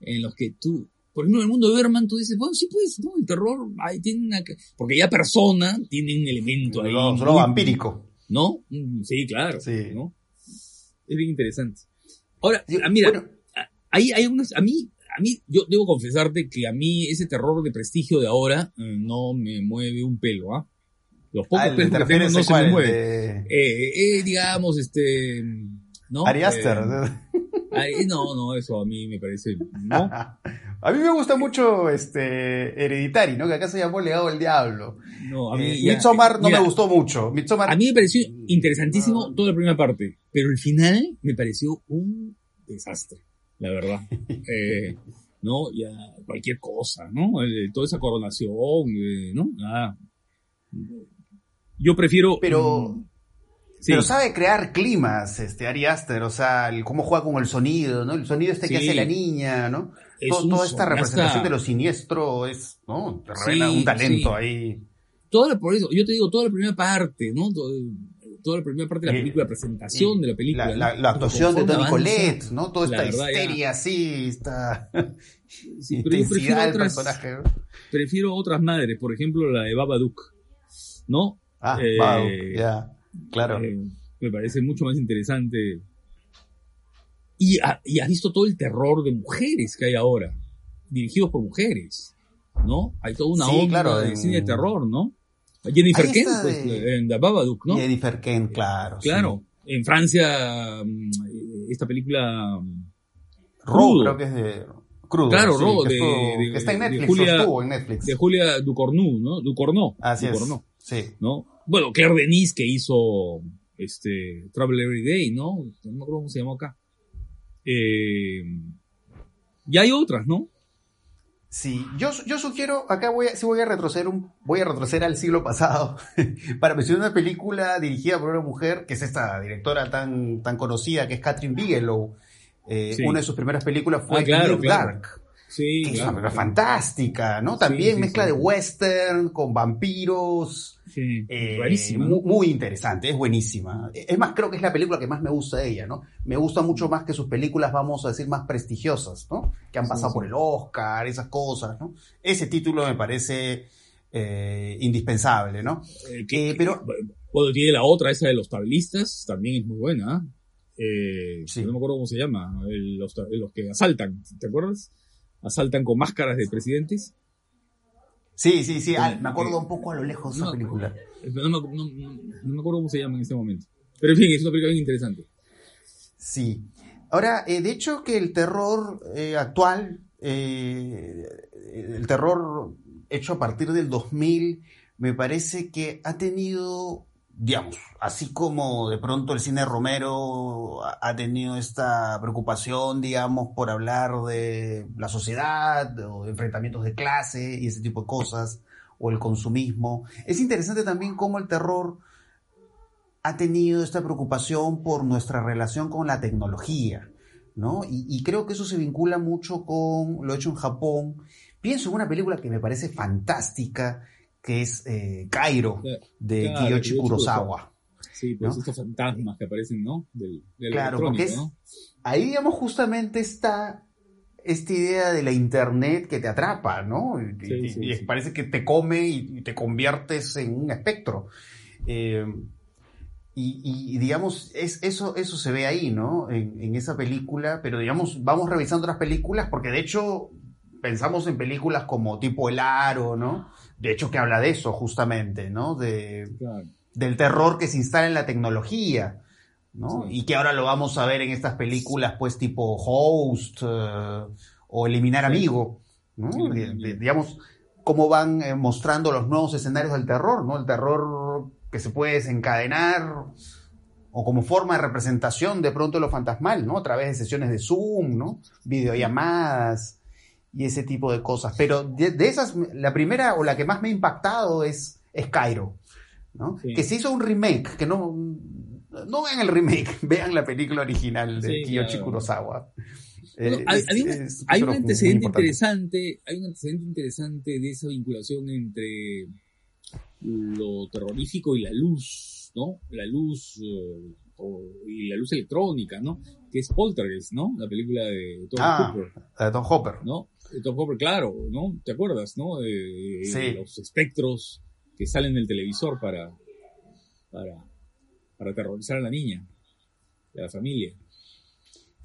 En los que tú por ejemplo, en el mundo de Berman tú dices, bueno, sí pues, ¿no? El terror ahí tiene una... Porque ya persona tiene un elemento ahí. No, solo vampírico. ¿No? Mm, sí, claro. Sí. ¿no? Es bien interesante. Ahora, ah, mira, hay, hay unas... A mí, a mí, yo debo confesarte que a mí ese terror de prestigio de ahora eh, no me mueve un pelo, ¿ah? Los pocos ah, pelos que tengo no se me mueven. Eh, eh, digamos, este... ¿no? Ari Aster. No, no, eso a mí me parece... ¿no? A mí me gusta mucho este Hereditary, ¿no? Que acá se llamó Legado del Diablo. No, a mí, eh, Midsommar no me gustó mucho. A mí me pareció interesantísimo toda la primera parte, pero el final me pareció un desastre, la verdad. eh, ¿No? Ya, cualquier cosa, ¿no? Eh, toda esa coronación, eh, ¿no? Nada. Yo prefiero... Pero... Pero sabe crear climas, este Ari Aster, o sea, el, cómo juega con el sonido, ¿no? El sonido este que hace la niña, ¿no? Toda esta representación de lo siniestro es, ¿no? Te revela un talento ahí. Toda por eso, yo te digo, toda la primera parte, ¿no? toda la primera parte de la película, la presentación de la película. La, actuación de Tony Colette, ¿no? Toda esta histeria así, esta intensidad del personaje. Prefiero otras madres, por ejemplo la de Babadook, ¿no? Ah, eh, ya, claro. Eh, me parece mucho más interesante. Y, y has visto todo el terror de mujeres que hay ahora, dirigidos por mujeres, ¿no? Hay toda una onda de cine de terror, ¿no? Jennifer Kent, pues, en The Babadook, ¿no? Jennifer Kent, claro. Claro. En Francia, mm, esta película. Ro, creo que es de. Crudo. Claro, sí, de, que está en Netflix, Julia, estuvo en Netflix. De Julia Ducornu, ¿no? Ducorno. Así Ducorno, es. Sí. ¿No? Bueno, Claire Denis que hizo este Travel Every Day, ¿no? No me acuerdo cómo se llamó acá. Eh, y hay otras, ¿no? Sí, yo, yo sugiero, acá voy a, sí voy a retroceder un, voy a retroceder al siglo pasado para mencionar una película dirigida por una mujer, que es esta directora tan, tan conocida, que es Catherine Bigelow. Eh, una de sus primeras películas fue ah, Dark. Sí, que es una película fantástica, ¿no? También mezcla de western con vampiros. Sí, eh, muy, interesante, es buenísima. Es más, creo que es la película que más me gusta de ella, ¿no? Me gusta mucho más que sus películas, vamos a decir, más prestigiosas, ¿no? Que han pasado por el Oscar, esas cosas, ¿no? Ese título me parece eh, indispensable, ¿no? Eh, pero... Bueno, tiene la otra, esa de los tablistas, también es muy buena. Eh, No me acuerdo cómo se llama, los, los que asaltan, ¿te acuerdas? Asaltan con máscaras de presidentes. Sí, sí, sí, ah, me acuerdo un poco a lo lejos de esa película. No, no, me acuerdo cómo se llama en este momento. Pero en fin, es una película bien interesante. Sí. Ahora, eh, de hecho que el terror eh, actual, eh, el terror hecho a partir del 2000, me parece que ha tenido digamos, así como de pronto el cine Romero ha tenido esta preocupación, digamos, por hablar de la sociedad o de enfrentamientos de clase y ese tipo de cosas, o el consumismo, es interesante también cómo el terror ha tenido esta preocupación por nuestra relación con la tecnología, ¿no? Y, y creo que eso se vincula mucho con lo hecho en Japón. Pienso en una película que me parece fantástica, que es eh, Cairo, de Kiyoshi Kurosawa. Sí, pues estos fantasmas que aparecen, ¿no? Del, claro, porque ahí, digamos, justamente está esta idea de la internet que te atrapa, ¿no? y, parece que te come y, te conviertes en un espectro. Eh, y, digamos, es, eso, eso se ve ahí, ¿no? En, en, esa película, pero digamos, vamos revisando otras películas, porque de hecho pensamos en películas como tipo El Aro, ¿no? De hecho, que habla de eso justamente, ¿no? De, Del terror que se instala en la tecnología, ¿no? Y que ahora lo vamos a ver en estas películas, pues tipo Host eh, o Eliminar Amigo, ¿no? digamos, cómo van eh, mostrando los nuevos escenarios del terror, ¿no? El terror que se puede desencadenar o como forma de representación de pronto de lo fantasmal, ¿no? A través de sesiones de Zoom, ¿no? Videollamadas, y ese tipo de cosas. Pero de, esas, la primera o la que más me ha impactado es, es Cairo, ¿no? Que se hizo un remake, que no, no vean el remake, vean la película original de Kiyoshi Kurosawa. Eh, hay, un antecedente interesante, hay un antecedente interesante de esa vinculación entre lo terrorífico y la luz, ¿no? La luz eh, y la luz electrónica, ¿no? Que es Poltergeist, ¿no? La película de Tom ah, Hopper. De Tom Hopper. ¿No? Tom Hopper, claro, ¿no? ¿Te acuerdas, no? De, los espectros que salen del televisor para, para, para aterrorizar a la niña, a la familia.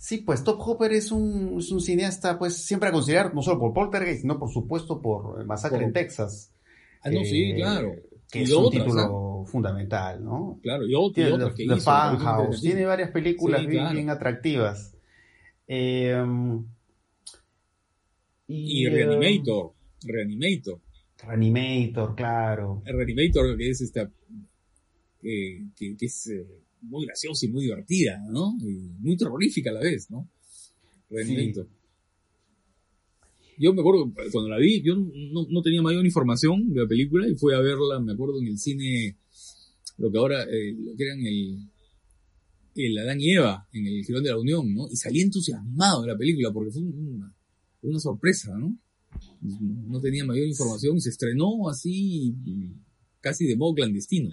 Sí, pues Top Hopper es un, es un cineasta, pues siempre a considerar, no solo por Poltergeist, sino por supuesto por Masacre en Texas. Ah, no, sí, eh, claro. Que es un título fundamental, ¿no? Claro, y, otras que The Funhouse, tiene varias películas bien, bien, atractivas. Eh, y, Reanimator. Reanimator. Reanimator, claro. Reanimator que es esta. que, es eh, muy graciosa y muy divertida, ¿no? Y muy terrorífica a la vez, ¿no? Reanimator. Yo me acuerdo, cuando la vi, yo no, tenía mayor información de la película y fui a verla, me acuerdo, en el cine lo que ahora, eh, lo que eran el, el Adán y Eva en el Girón de la Unión, ¿no? Y salí entusiasmado de la película porque fue una, una sorpresa, ¿no? No tenía mayor información, se estrenó así casi de modo clandestino.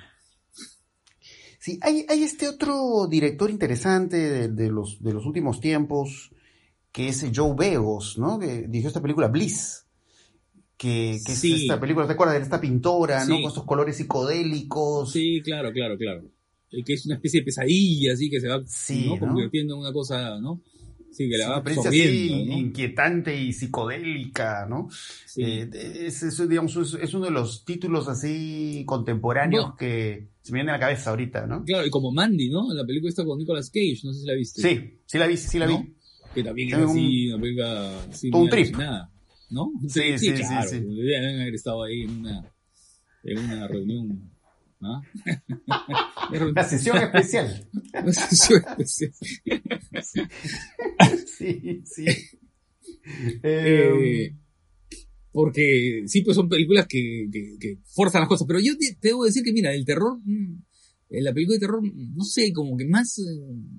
Sí, hay, hay este otro director interesante de, de, los, de los últimos tiempos, que es Joe Begos, ¿no? Que dirigió esta película Bliss. Que, que Sí. es esta película, ¿te acuerdas de esta pintora, ¿no? Con estos colores psicodélicos. Sí, claro, claro, claro. Que es una especie de pesadilla, así, que se va Sí, ¿no? ¿no? convirtiendo en una cosa, ¿no? Sí, que la Sí, va parece así inquietante y psicodélica, ¿no? Sí. Eh, es, es, digamos, es, es uno de los títulos así contemporáneos que se me viene a la cabeza ahorita, ¿no? Claro, y como Mandy, ¿no? La película está con Nicolas Cage, no sé si la viste. Sí, sí la vi, sí la vi. Que también es un- así, una película así, un trip. alucinada, ¿no? Sí, sí, sí, claro. sí. Deben haber estado ahí en una, en una reunión, ¿ah? Una sesión especial. una sesión especial. sí, sí. Eh, Eh, porque sí, pues son películas que, que, que forzan las cosas. Pero yo te, debo decir que, mira, el terror, mm, eh, la película de terror, mm, no sé, como que más eh,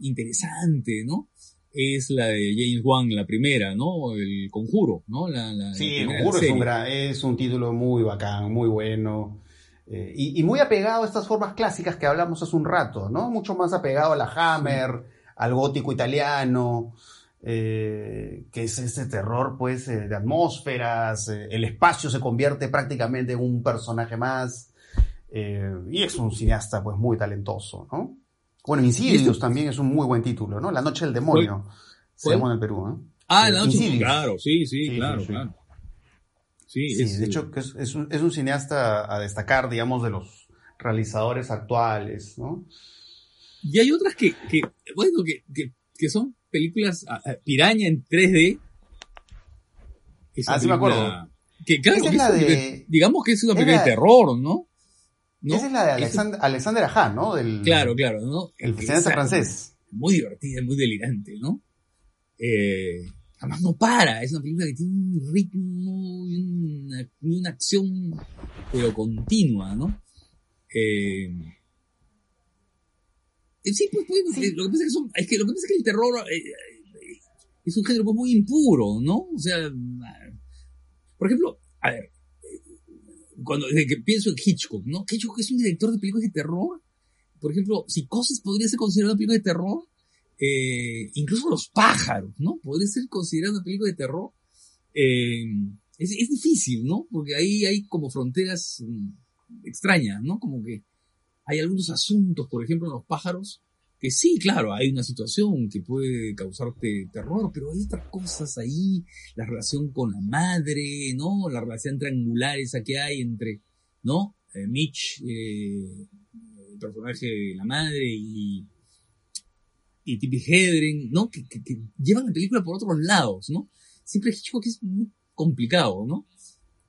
interesante, ¿no? Es la de James Wan, la primera, ¿no? El Conjuro, ¿no? La, la- la sí, El Conjuro es un, gran- es un título muy bacán, muy bueno. Eh, y, y muy apegado a estas formas clásicas que hablamos hace un rato, ¿no? Mucho más apegado a la Hammer, al gótico italiano, eh, que es ese terror, pues, eh, de atmósferas, eh, el espacio se convierte prácticamente en un personaje más, y es un cineasta, pues, muy talentoso, ¿no? Bueno, Insidious también es un muy buen título, ¿no? La noche del demonio, se llama en el Perú, ¿no? Ah, la noche. Insidious. Claro, sí, sí, Sí, claro, sí, sí. claro. Sí, Sí, es, de hecho, que es, es un, es un cineasta a destacar, digamos, de los realizadores actuales, ¿no? Y hay otras que, que bueno, que, que, que son películas ah, ah, piraña en 3D. Esa Ah, sí me acuerdo. Que, claro, es la de- película- digamos que es una película la- de terror, ¿no? ¿No? Esa es la de Esa- Alexander, Alexander Aja, ¿no? Del, Claro, claro, ¿no? El cineasta francés. Muy divertida, muy delirante, ¿no? Eh, además no para, es una película que tiene un ritmo y una, y una acción, pero continua, ¿no? Eh, eh, sí, pues, pues, Sí. lo que pasa es que, son- es que lo que pasa es que el terror eh, eh, es un género pues, muy impuro, ¿no? O sea, por ejemplo, a ver, cuando desde que pienso en Hitchcock, ¿no? Hitchcock es un director de películas de terror. Por ejemplo, Psicosis podría ser considerada una película de terror. Eh, incluso Los pájaros, ¿no? Podría ser considerada una película de terror. Eh, es, es difícil, ¿no? Porque ahí hay como fronteras mm, extrañas, ¿no? Como que hay algunos asuntos, por ejemplo, en los pájaros, que sí, claro, hay una situación que puede causarte terror, pero hay otras cosas ahí, la relación con la madre, ¿no? La relación triangular esa que hay entre, ¿no? Eh, Mitch, el personaje de la madre y, y Tippi Hedren, ¿no? Que, que, que llevan la película por otros lados, ¿no? Siempre Hitchcock es muy complicado, ¿no?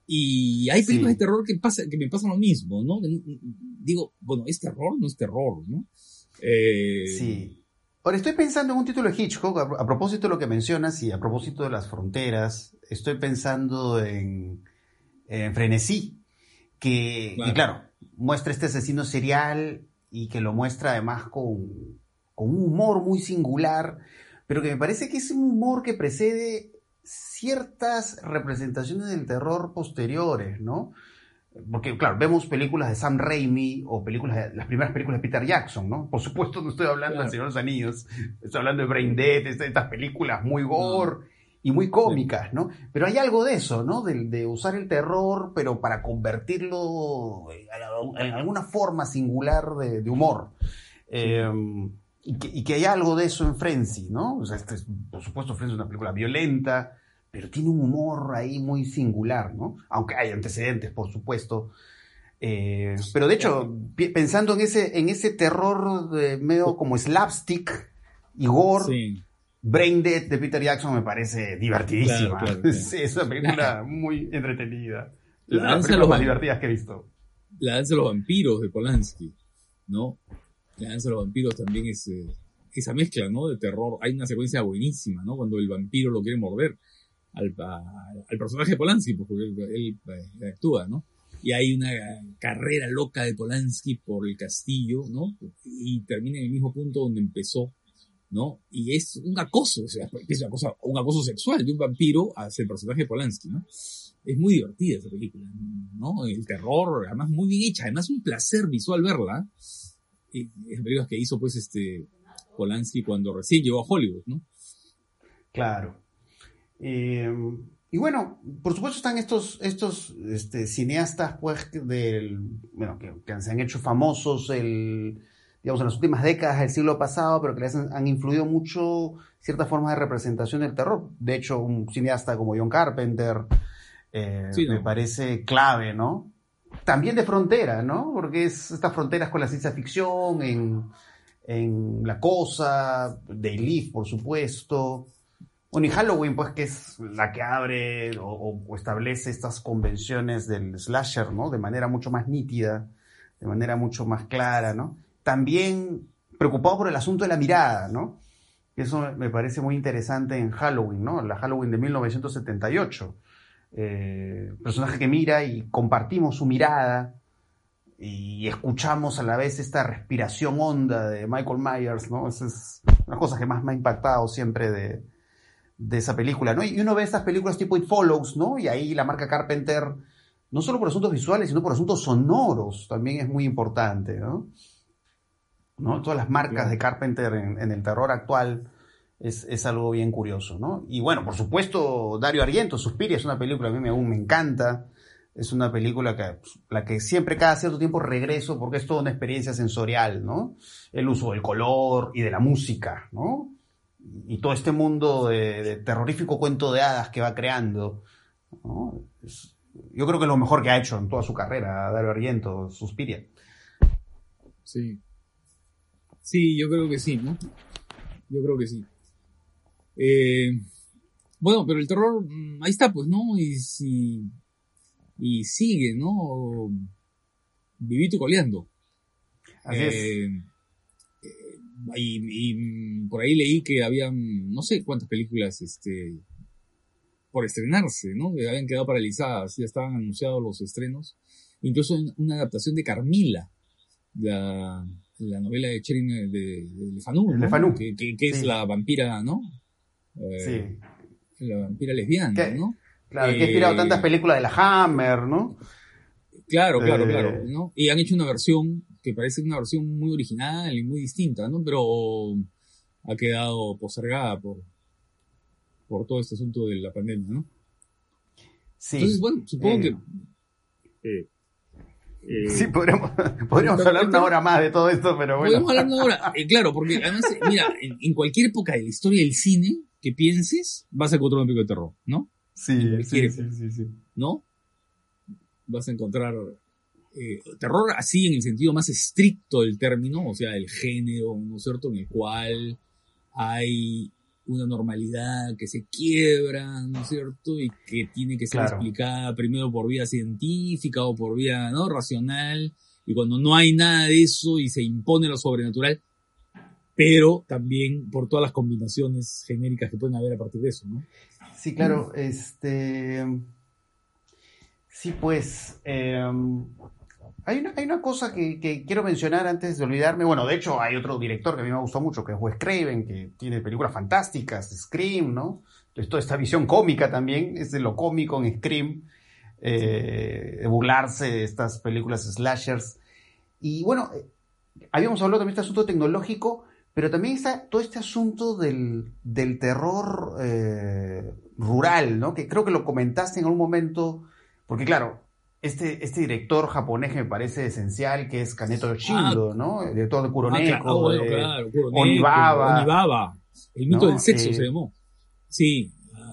Y hay películas Sí. de terror que, pasa, que me pasan lo mismo, ¿no? Digo, bueno, ¿es terror? No es terror, ¿no? Eh, Sí. Ahora estoy pensando en un título de Hitchcock, a, a propósito de lo que mencionas y a propósito de las fronteras, estoy pensando en, en Frenesí, que, Claro. que, claro, muestra este asesino serial y que lo muestra además con, con un humor muy singular, pero que me parece que es un humor que precede ciertas representaciones del terror posteriores, ¿no? Porque, claro, vemos películas de Sam Raimi o películas de- las primeras películas de Peter Jackson, ¿no? Por supuesto no estoy hablando Claro. de Señor de los Anillos, estoy hablando de Brain Dead, est- estas películas muy gore y muy cómicas, ¿no? Pero hay algo de eso, ¿no? De, de usar el terror, pero para convertirlo en, en alguna forma singular de, de humor. Eh, y, que, y que hay algo de eso en Frenzy, ¿no? O sea, este es, por supuesto, Frenzy es una película violenta, pero tiene un humor ahí muy singular, ¿no? Aunque hay antecedentes, por supuesto. Eh, pero de hecho, pensando en ese, en ese terror de medio como slapstick y gore, Sí. Brain Dead de Peter Jackson me parece divertidísima. Claro, claro, claro. Sí, es una película muy entretenida. La danza de los más divertidas que he visto. La danza de los vampiros de Polanski, ¿no? La danza de los vampiros también es eh, esa mezcla, ¿no? De terror. Hay una secuencia buenísima, ¿no? Cuando el vampiro lo quiere morder al, a- al personaje de Polanski, porque él, eh, actúa, ¿no? y hay una carrera loca de Polanski por el castillo, ¿no? Y termina en el mismo punto donde empezó, ¿no? Y es un acoso, o sea, es una un acoso sexual de un vampiro hacia el personaje de Polanski, ¿no? Es muy divertida esa película, ¿no? El terror, además muy bien hecha, además un placer visual verla. Y películas que hizo, pues, este, Polanski cuando recién llegó a Hollywood, ¿no? Claro. Eh, y bueno, por supuesto están estos, estos este, cineastas pues, del, bueno, que, se han hecho famosos el, digamos, en las últimas décadas del siglo pasado, pero que les han, influido mucho ciertas formas de representación del terror. De hecho, un cineasta como John Carpenter eh, me parece clave, ¿no? También de frontera, ¿no? Porque es estas fronteras con la ciencia ficción, en, en La Cosa, de Leaf, por supuesto. Bueno, y Halloween, pues, que es la que abre o, establece estas convenciones del slasher, ¿no? De manera mucho más nítida, de manera mucho más clara, ¿no? También preocupado por el asunto de la mirada, ¿no? Eso me parece muy interesante en Halloween, ¿no? La Halloween de 1978. Eh, personaje que mira y compartimos su mirada y escuchamos a la vez esta respiración honda de Michael Myers, ¿no? Esa es una cosa que más me ha impactado siempre de, de esa película, ¿no? Y uno ve estas películas tipo It Follows, ¿no? Y ahí la marca Carpenter, no solo por asuntos visuales, sino por asuntos sonoros, también es muy importante, ¿no? ¿No? Todas las marcas de Carpenter en, el terror actual es, algo bien curioso, ¿no? Y bueno, por supuesto, Dario Argento, Suspiria, es una película que a mí aún me encanta. Es una película que, la que siempre cada cierto tiempo regreso porque es toda una experiencia sensorial, ¿no? El uso del color y de la música, ¿no? y todo este mundo de, terrorífico cuento de hadas que va creando. yo creo que es lo mejor que ha hecho en toda su carrera, Dario Argento, Suspiria. Sí. Sí, yo creo que sí, ¿no? Yo creo que sí. Eh, bueno, pero el terror, mm, ahí está, pues, ¿no? Y, y sigue, ¿no? Vivito y coleando. Así es eh, y, por ahí leí que habían, no sé cuántas películas, este, por estrenarse, ¿no? Que habían quedado paralizadas, ya estaban anunciados los estrenos. Incluso una adaptación de Carmila, la, la novela de Cherin de, de, Que, es la vampira, ¿no? Eh, sí. La vampira lesbiana, ¿no? Claro, que ha inspirado tantas eh, películas de la Hammer, ¿no? Claro, claro, claro, eh, ¿no? Y han hecho una versión que parece una versión muy original y muy distinta, ¿no? Pero ha quedado postergada por, por todo este asunto de la pandemia, ¿no? Sí. Entonces, bueno, supongo que... Eh, eh, sí, podríamos, podríamos hablar una hora más de todo esto, pero bueno. Podemos hablar una hora, eh, claro, porque además, mira, en, cualquier época de la historia del cine que pienses, vas a encontrar un pico de terror, ¿no? Sí, sí, sí, sí, ¿No? Vas a encontrar eh, terror así en el sentido más estricto del término, o sea, el género, ¿no es cierto?, en el cual hay una normalidad que se quiebra, ¿no es cierto?, y que tiene que ser explicada primero por vía científica o por vía, ¿no?, racional, y cuando no hay nada de eso y se impone lo sobrenatural, pero también por todas las combinaciones genéricas que pueden haber a partir de eso, ¿no? Sí, claro, este... Sí, pues... Em, hay una, hay una cosa que, quiero mencionar antes de olvidarme. Bueno, de hecho, hay otro director que a mí me gustó mucho, que es Wes Craven, que tiene películas fantásticas, Scream, ¿no? Entonces, toda esta visión cómica también, es de lo cómico en Scream, eh, burlarse de estas películas slashers. Y bueno, eh, habíamos hablado también de este asunto tecnológico, pero también está todo este asunto del, terror eh, rural, ¿no? Que creo que lo comentaste en algún momento, porque claro, este, este director japonés que me parece esencial, que es Kaneto Yoshindo, ah, ¿no? El director de Kuroneko, ah, claro, Onibaba. Onibaba. El mito del sexo eh, se llamó. Sí, ah,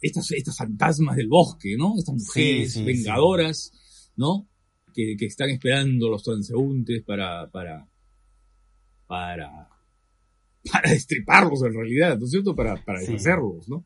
estas, estas fantasmas del bosque, ¿no? Estas mujeres vengadoras, ¿no? Que, que, están esperando los transeúntes para, para, para, para destriparlos en realidad, ¿no es cierto? Para, para deshacerlos, ¿no?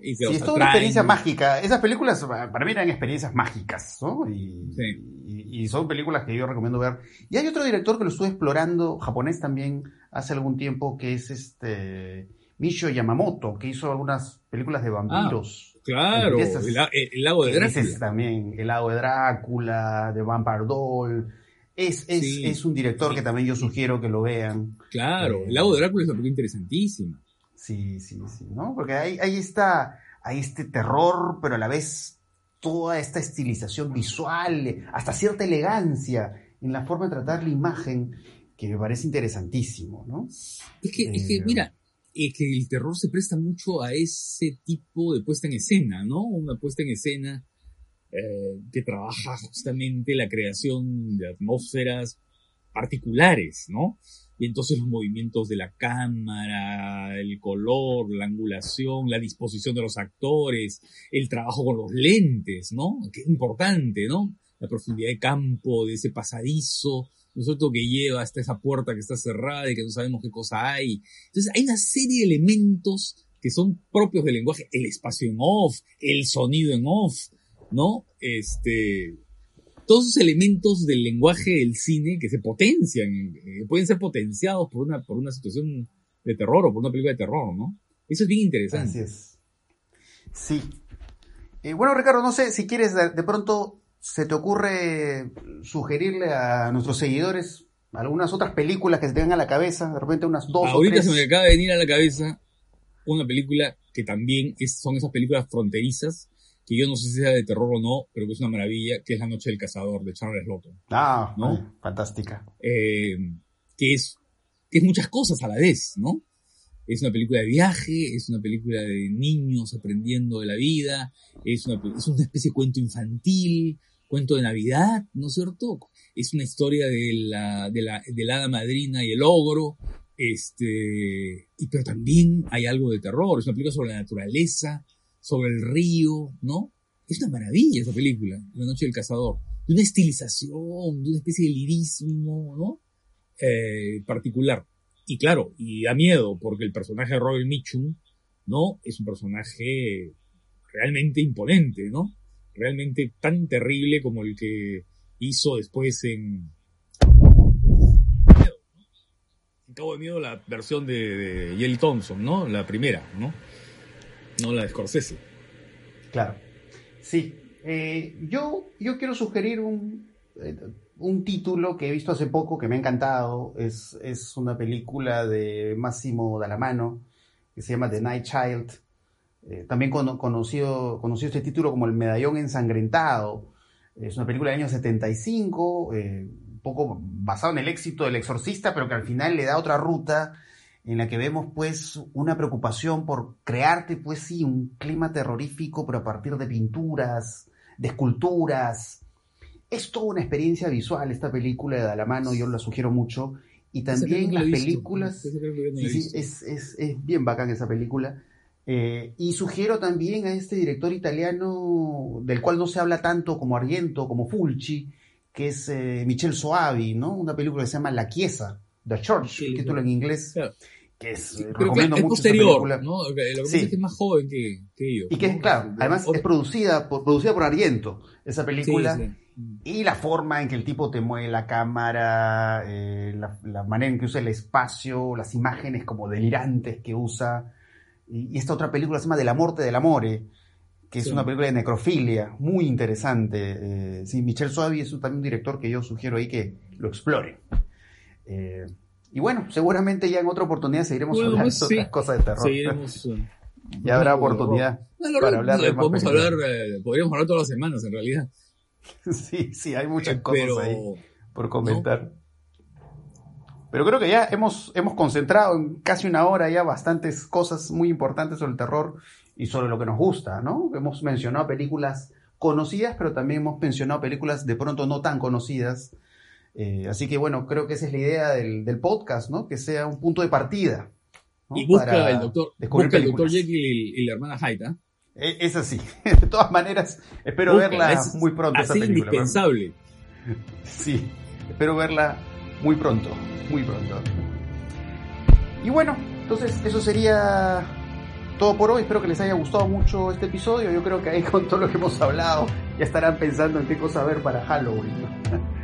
Y sí, es toda una experiencia mágica. Esas películas para mí eran experiencias mágicas, ¿no? Y, son películas que yo recomiendo ver. Y hay otro director que lo estuve explorando, japonés también, hace algún tiempo, que es este Micho Yamamoto, que hizo algunas películas de vampiros. Ah, Claro, el, lago de Drácula. también, el lago de Drácula, de Vampire Doll. Es, es, es un director que también yo sugiero que lo vean. Claro, el lago de Drácula es una película interesantísima. Sí, sí, sí, ¿no? Porque ahí, ahí está, ahí este terror, pero a la vez toda esta estilización visual, hasta cierta elegancia en la forma de tratar la imagen, que me parece interesantísimo, ¿no? Es que, es que eh, mira, es que el terror se presta mucho a ese tipo de puesta en escena, ¿no? Una puesta en escena eh, que trabaja justamente la creación de atmósferas particulares, ¿no? Y entonces los movimientos de la cámara, el color, la angulación, la disposición de los actores, el trabajo con los lentes, ¿no? Que es importante, ¿no? La profundidad de campo de ese pasadizo, nosotros que lleva hasta esa puerta que está cerrada y que no sabemos qué cosa hay. Entonces hay una serie de elementos que son propios del lenguaje, el espacio en off, el sonido en off, ¿no? Este, todos esos elementos del lenguaje del cine que se potencian, eh, pueden ser potenciados por una, por una situación de terror o por una película de terror, ¿no? Eso es bien interesante. Así es. Sí. Eh, bueno, Ricardo, no sé si quieres de, pronto se te ocurre sugerirle a nuestros seguidores algunas otras películas que se tengan a la cabeza, de repente unas dos Ahorita o tres. se me acaba de venir a la cabeza una película que también son esas películas fronterizas que yo no sé si sea de terror o no, pero que es una maravilla, que es La Noche del Cazador, de Charles Lawton. Ah, ¿no? fantástica. Eh, que, es, que es muchas cosas a la vez, ¿no? Es una película de viaje, es una película de niños aprendiendo de la vida, es una, es una especie de cuento infantil, cuento de Navidad, ¿no es cierto? Es una historia de la, de la, de la hada madrina y el ogro, este, y, pero también hay algo de terror, es una película sobre la naturaleza, sobre el río, ¿no? Es una maravilla esa película, La Noche del Cazador. De una estilización, de una especie de lirismo, ¿no? Eh, particular. Y claro, y da miedo, porque el personaje de Robert Mitchum, ¿no? Es un personaje realmente imponente, ¿no? Realmente tan terrible como el que hizo después en... Cabo de Miedo la versión de, de Jelly Thompson, ¿no? La primera, ¿no? No la de Scorsese. Claro. Sí. Eh, yo, yo quiero sugerir un, eh, un título que he visto hace poco que me ha encantado. Es, es una película de Máximo Dalamano que se llama The Night Child. Eh, también conocido, conocido este título como El Medallón Ensangrentado. Es una película del año 75, un poco basado en el éxito del exorcista, pero que al final le da otra ruta en la que vemos pues una preocupación por crearte pues sí un clima terrorífico pero a partir de pinturas, de esculturas. Es toda una experiencia visual esta película de la mano, yo la sugiero mucho. Y también las películas... Sí, es, es, es, bien bacán esa película. Eh, y sugiero también a este director italiano, del cual no se habla tanto como Argento, como Fulci, que es eh, Michel Soavi, ¿no? Una película que se llama La Chiesa, The Church, el título en inglés que es, eh, recomiendo mucho posterior, ¿no? Lo que pasa es que es más joven que, que ellos. Y que, claro, además es producida por, producida por Ariento, esa película. Y la forma en que el tipo te mueve la cámara, eh, la, manera en que usa el espacio, las imágenes como delirantes que usa. Y, esta otra película se llama De la muerte del amore, que es una película de necrofilia, muy interesante. Eh, sí, Michel Suavi es también un director que yo sugiero ahí que lo explore. Eh, y bueno, seguramente ya en otra oportunidad seguiremos hablando de otras cosas de terror. Seguiremos, ya habrá oportunidad para hablar de podemos hablar, eh, podríamos hablar todas las semanas en realidad. sí, sí, hay muchas eh, cosas ahí por comentar. Pero creo que ya hemos, hemos concentrado en casi una hora ya bastantes cosas muy importantes sobre el terror y sobre lo que nos gusta, ¿no? Hemos mencionado películas conocidas, pero también hemos mencionado películas de pronto no tan conocidas eh, así que bueno, creo que esa es la idea del, podcast, ¿no? Que sea un punto de partida. Y busca el doctor, busca el doctor Jekyll y, la hermana Hyde, ¿ah? ¿eh? Es así. De todas maneras, espero verla muy pronto. Así indispensable. Sí, espero verla muy pronto, muy pronto. Y bueno, entonces eso sería todo por hoy. Espero que les haya gustado mucho este episodio. Yo creo que ahí con todo lo que hemos hablado ya estarán pensando en qué cosa ver para Halloween.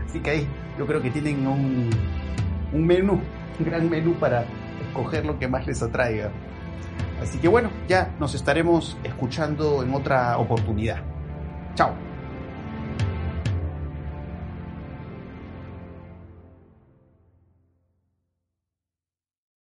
Así que ahí yo creo que tienen un, un menú, un gran menú para escoger lo que más les atraiga. Así que bueno, ya nos estaremos escuchando en otra oportunidad. Chao.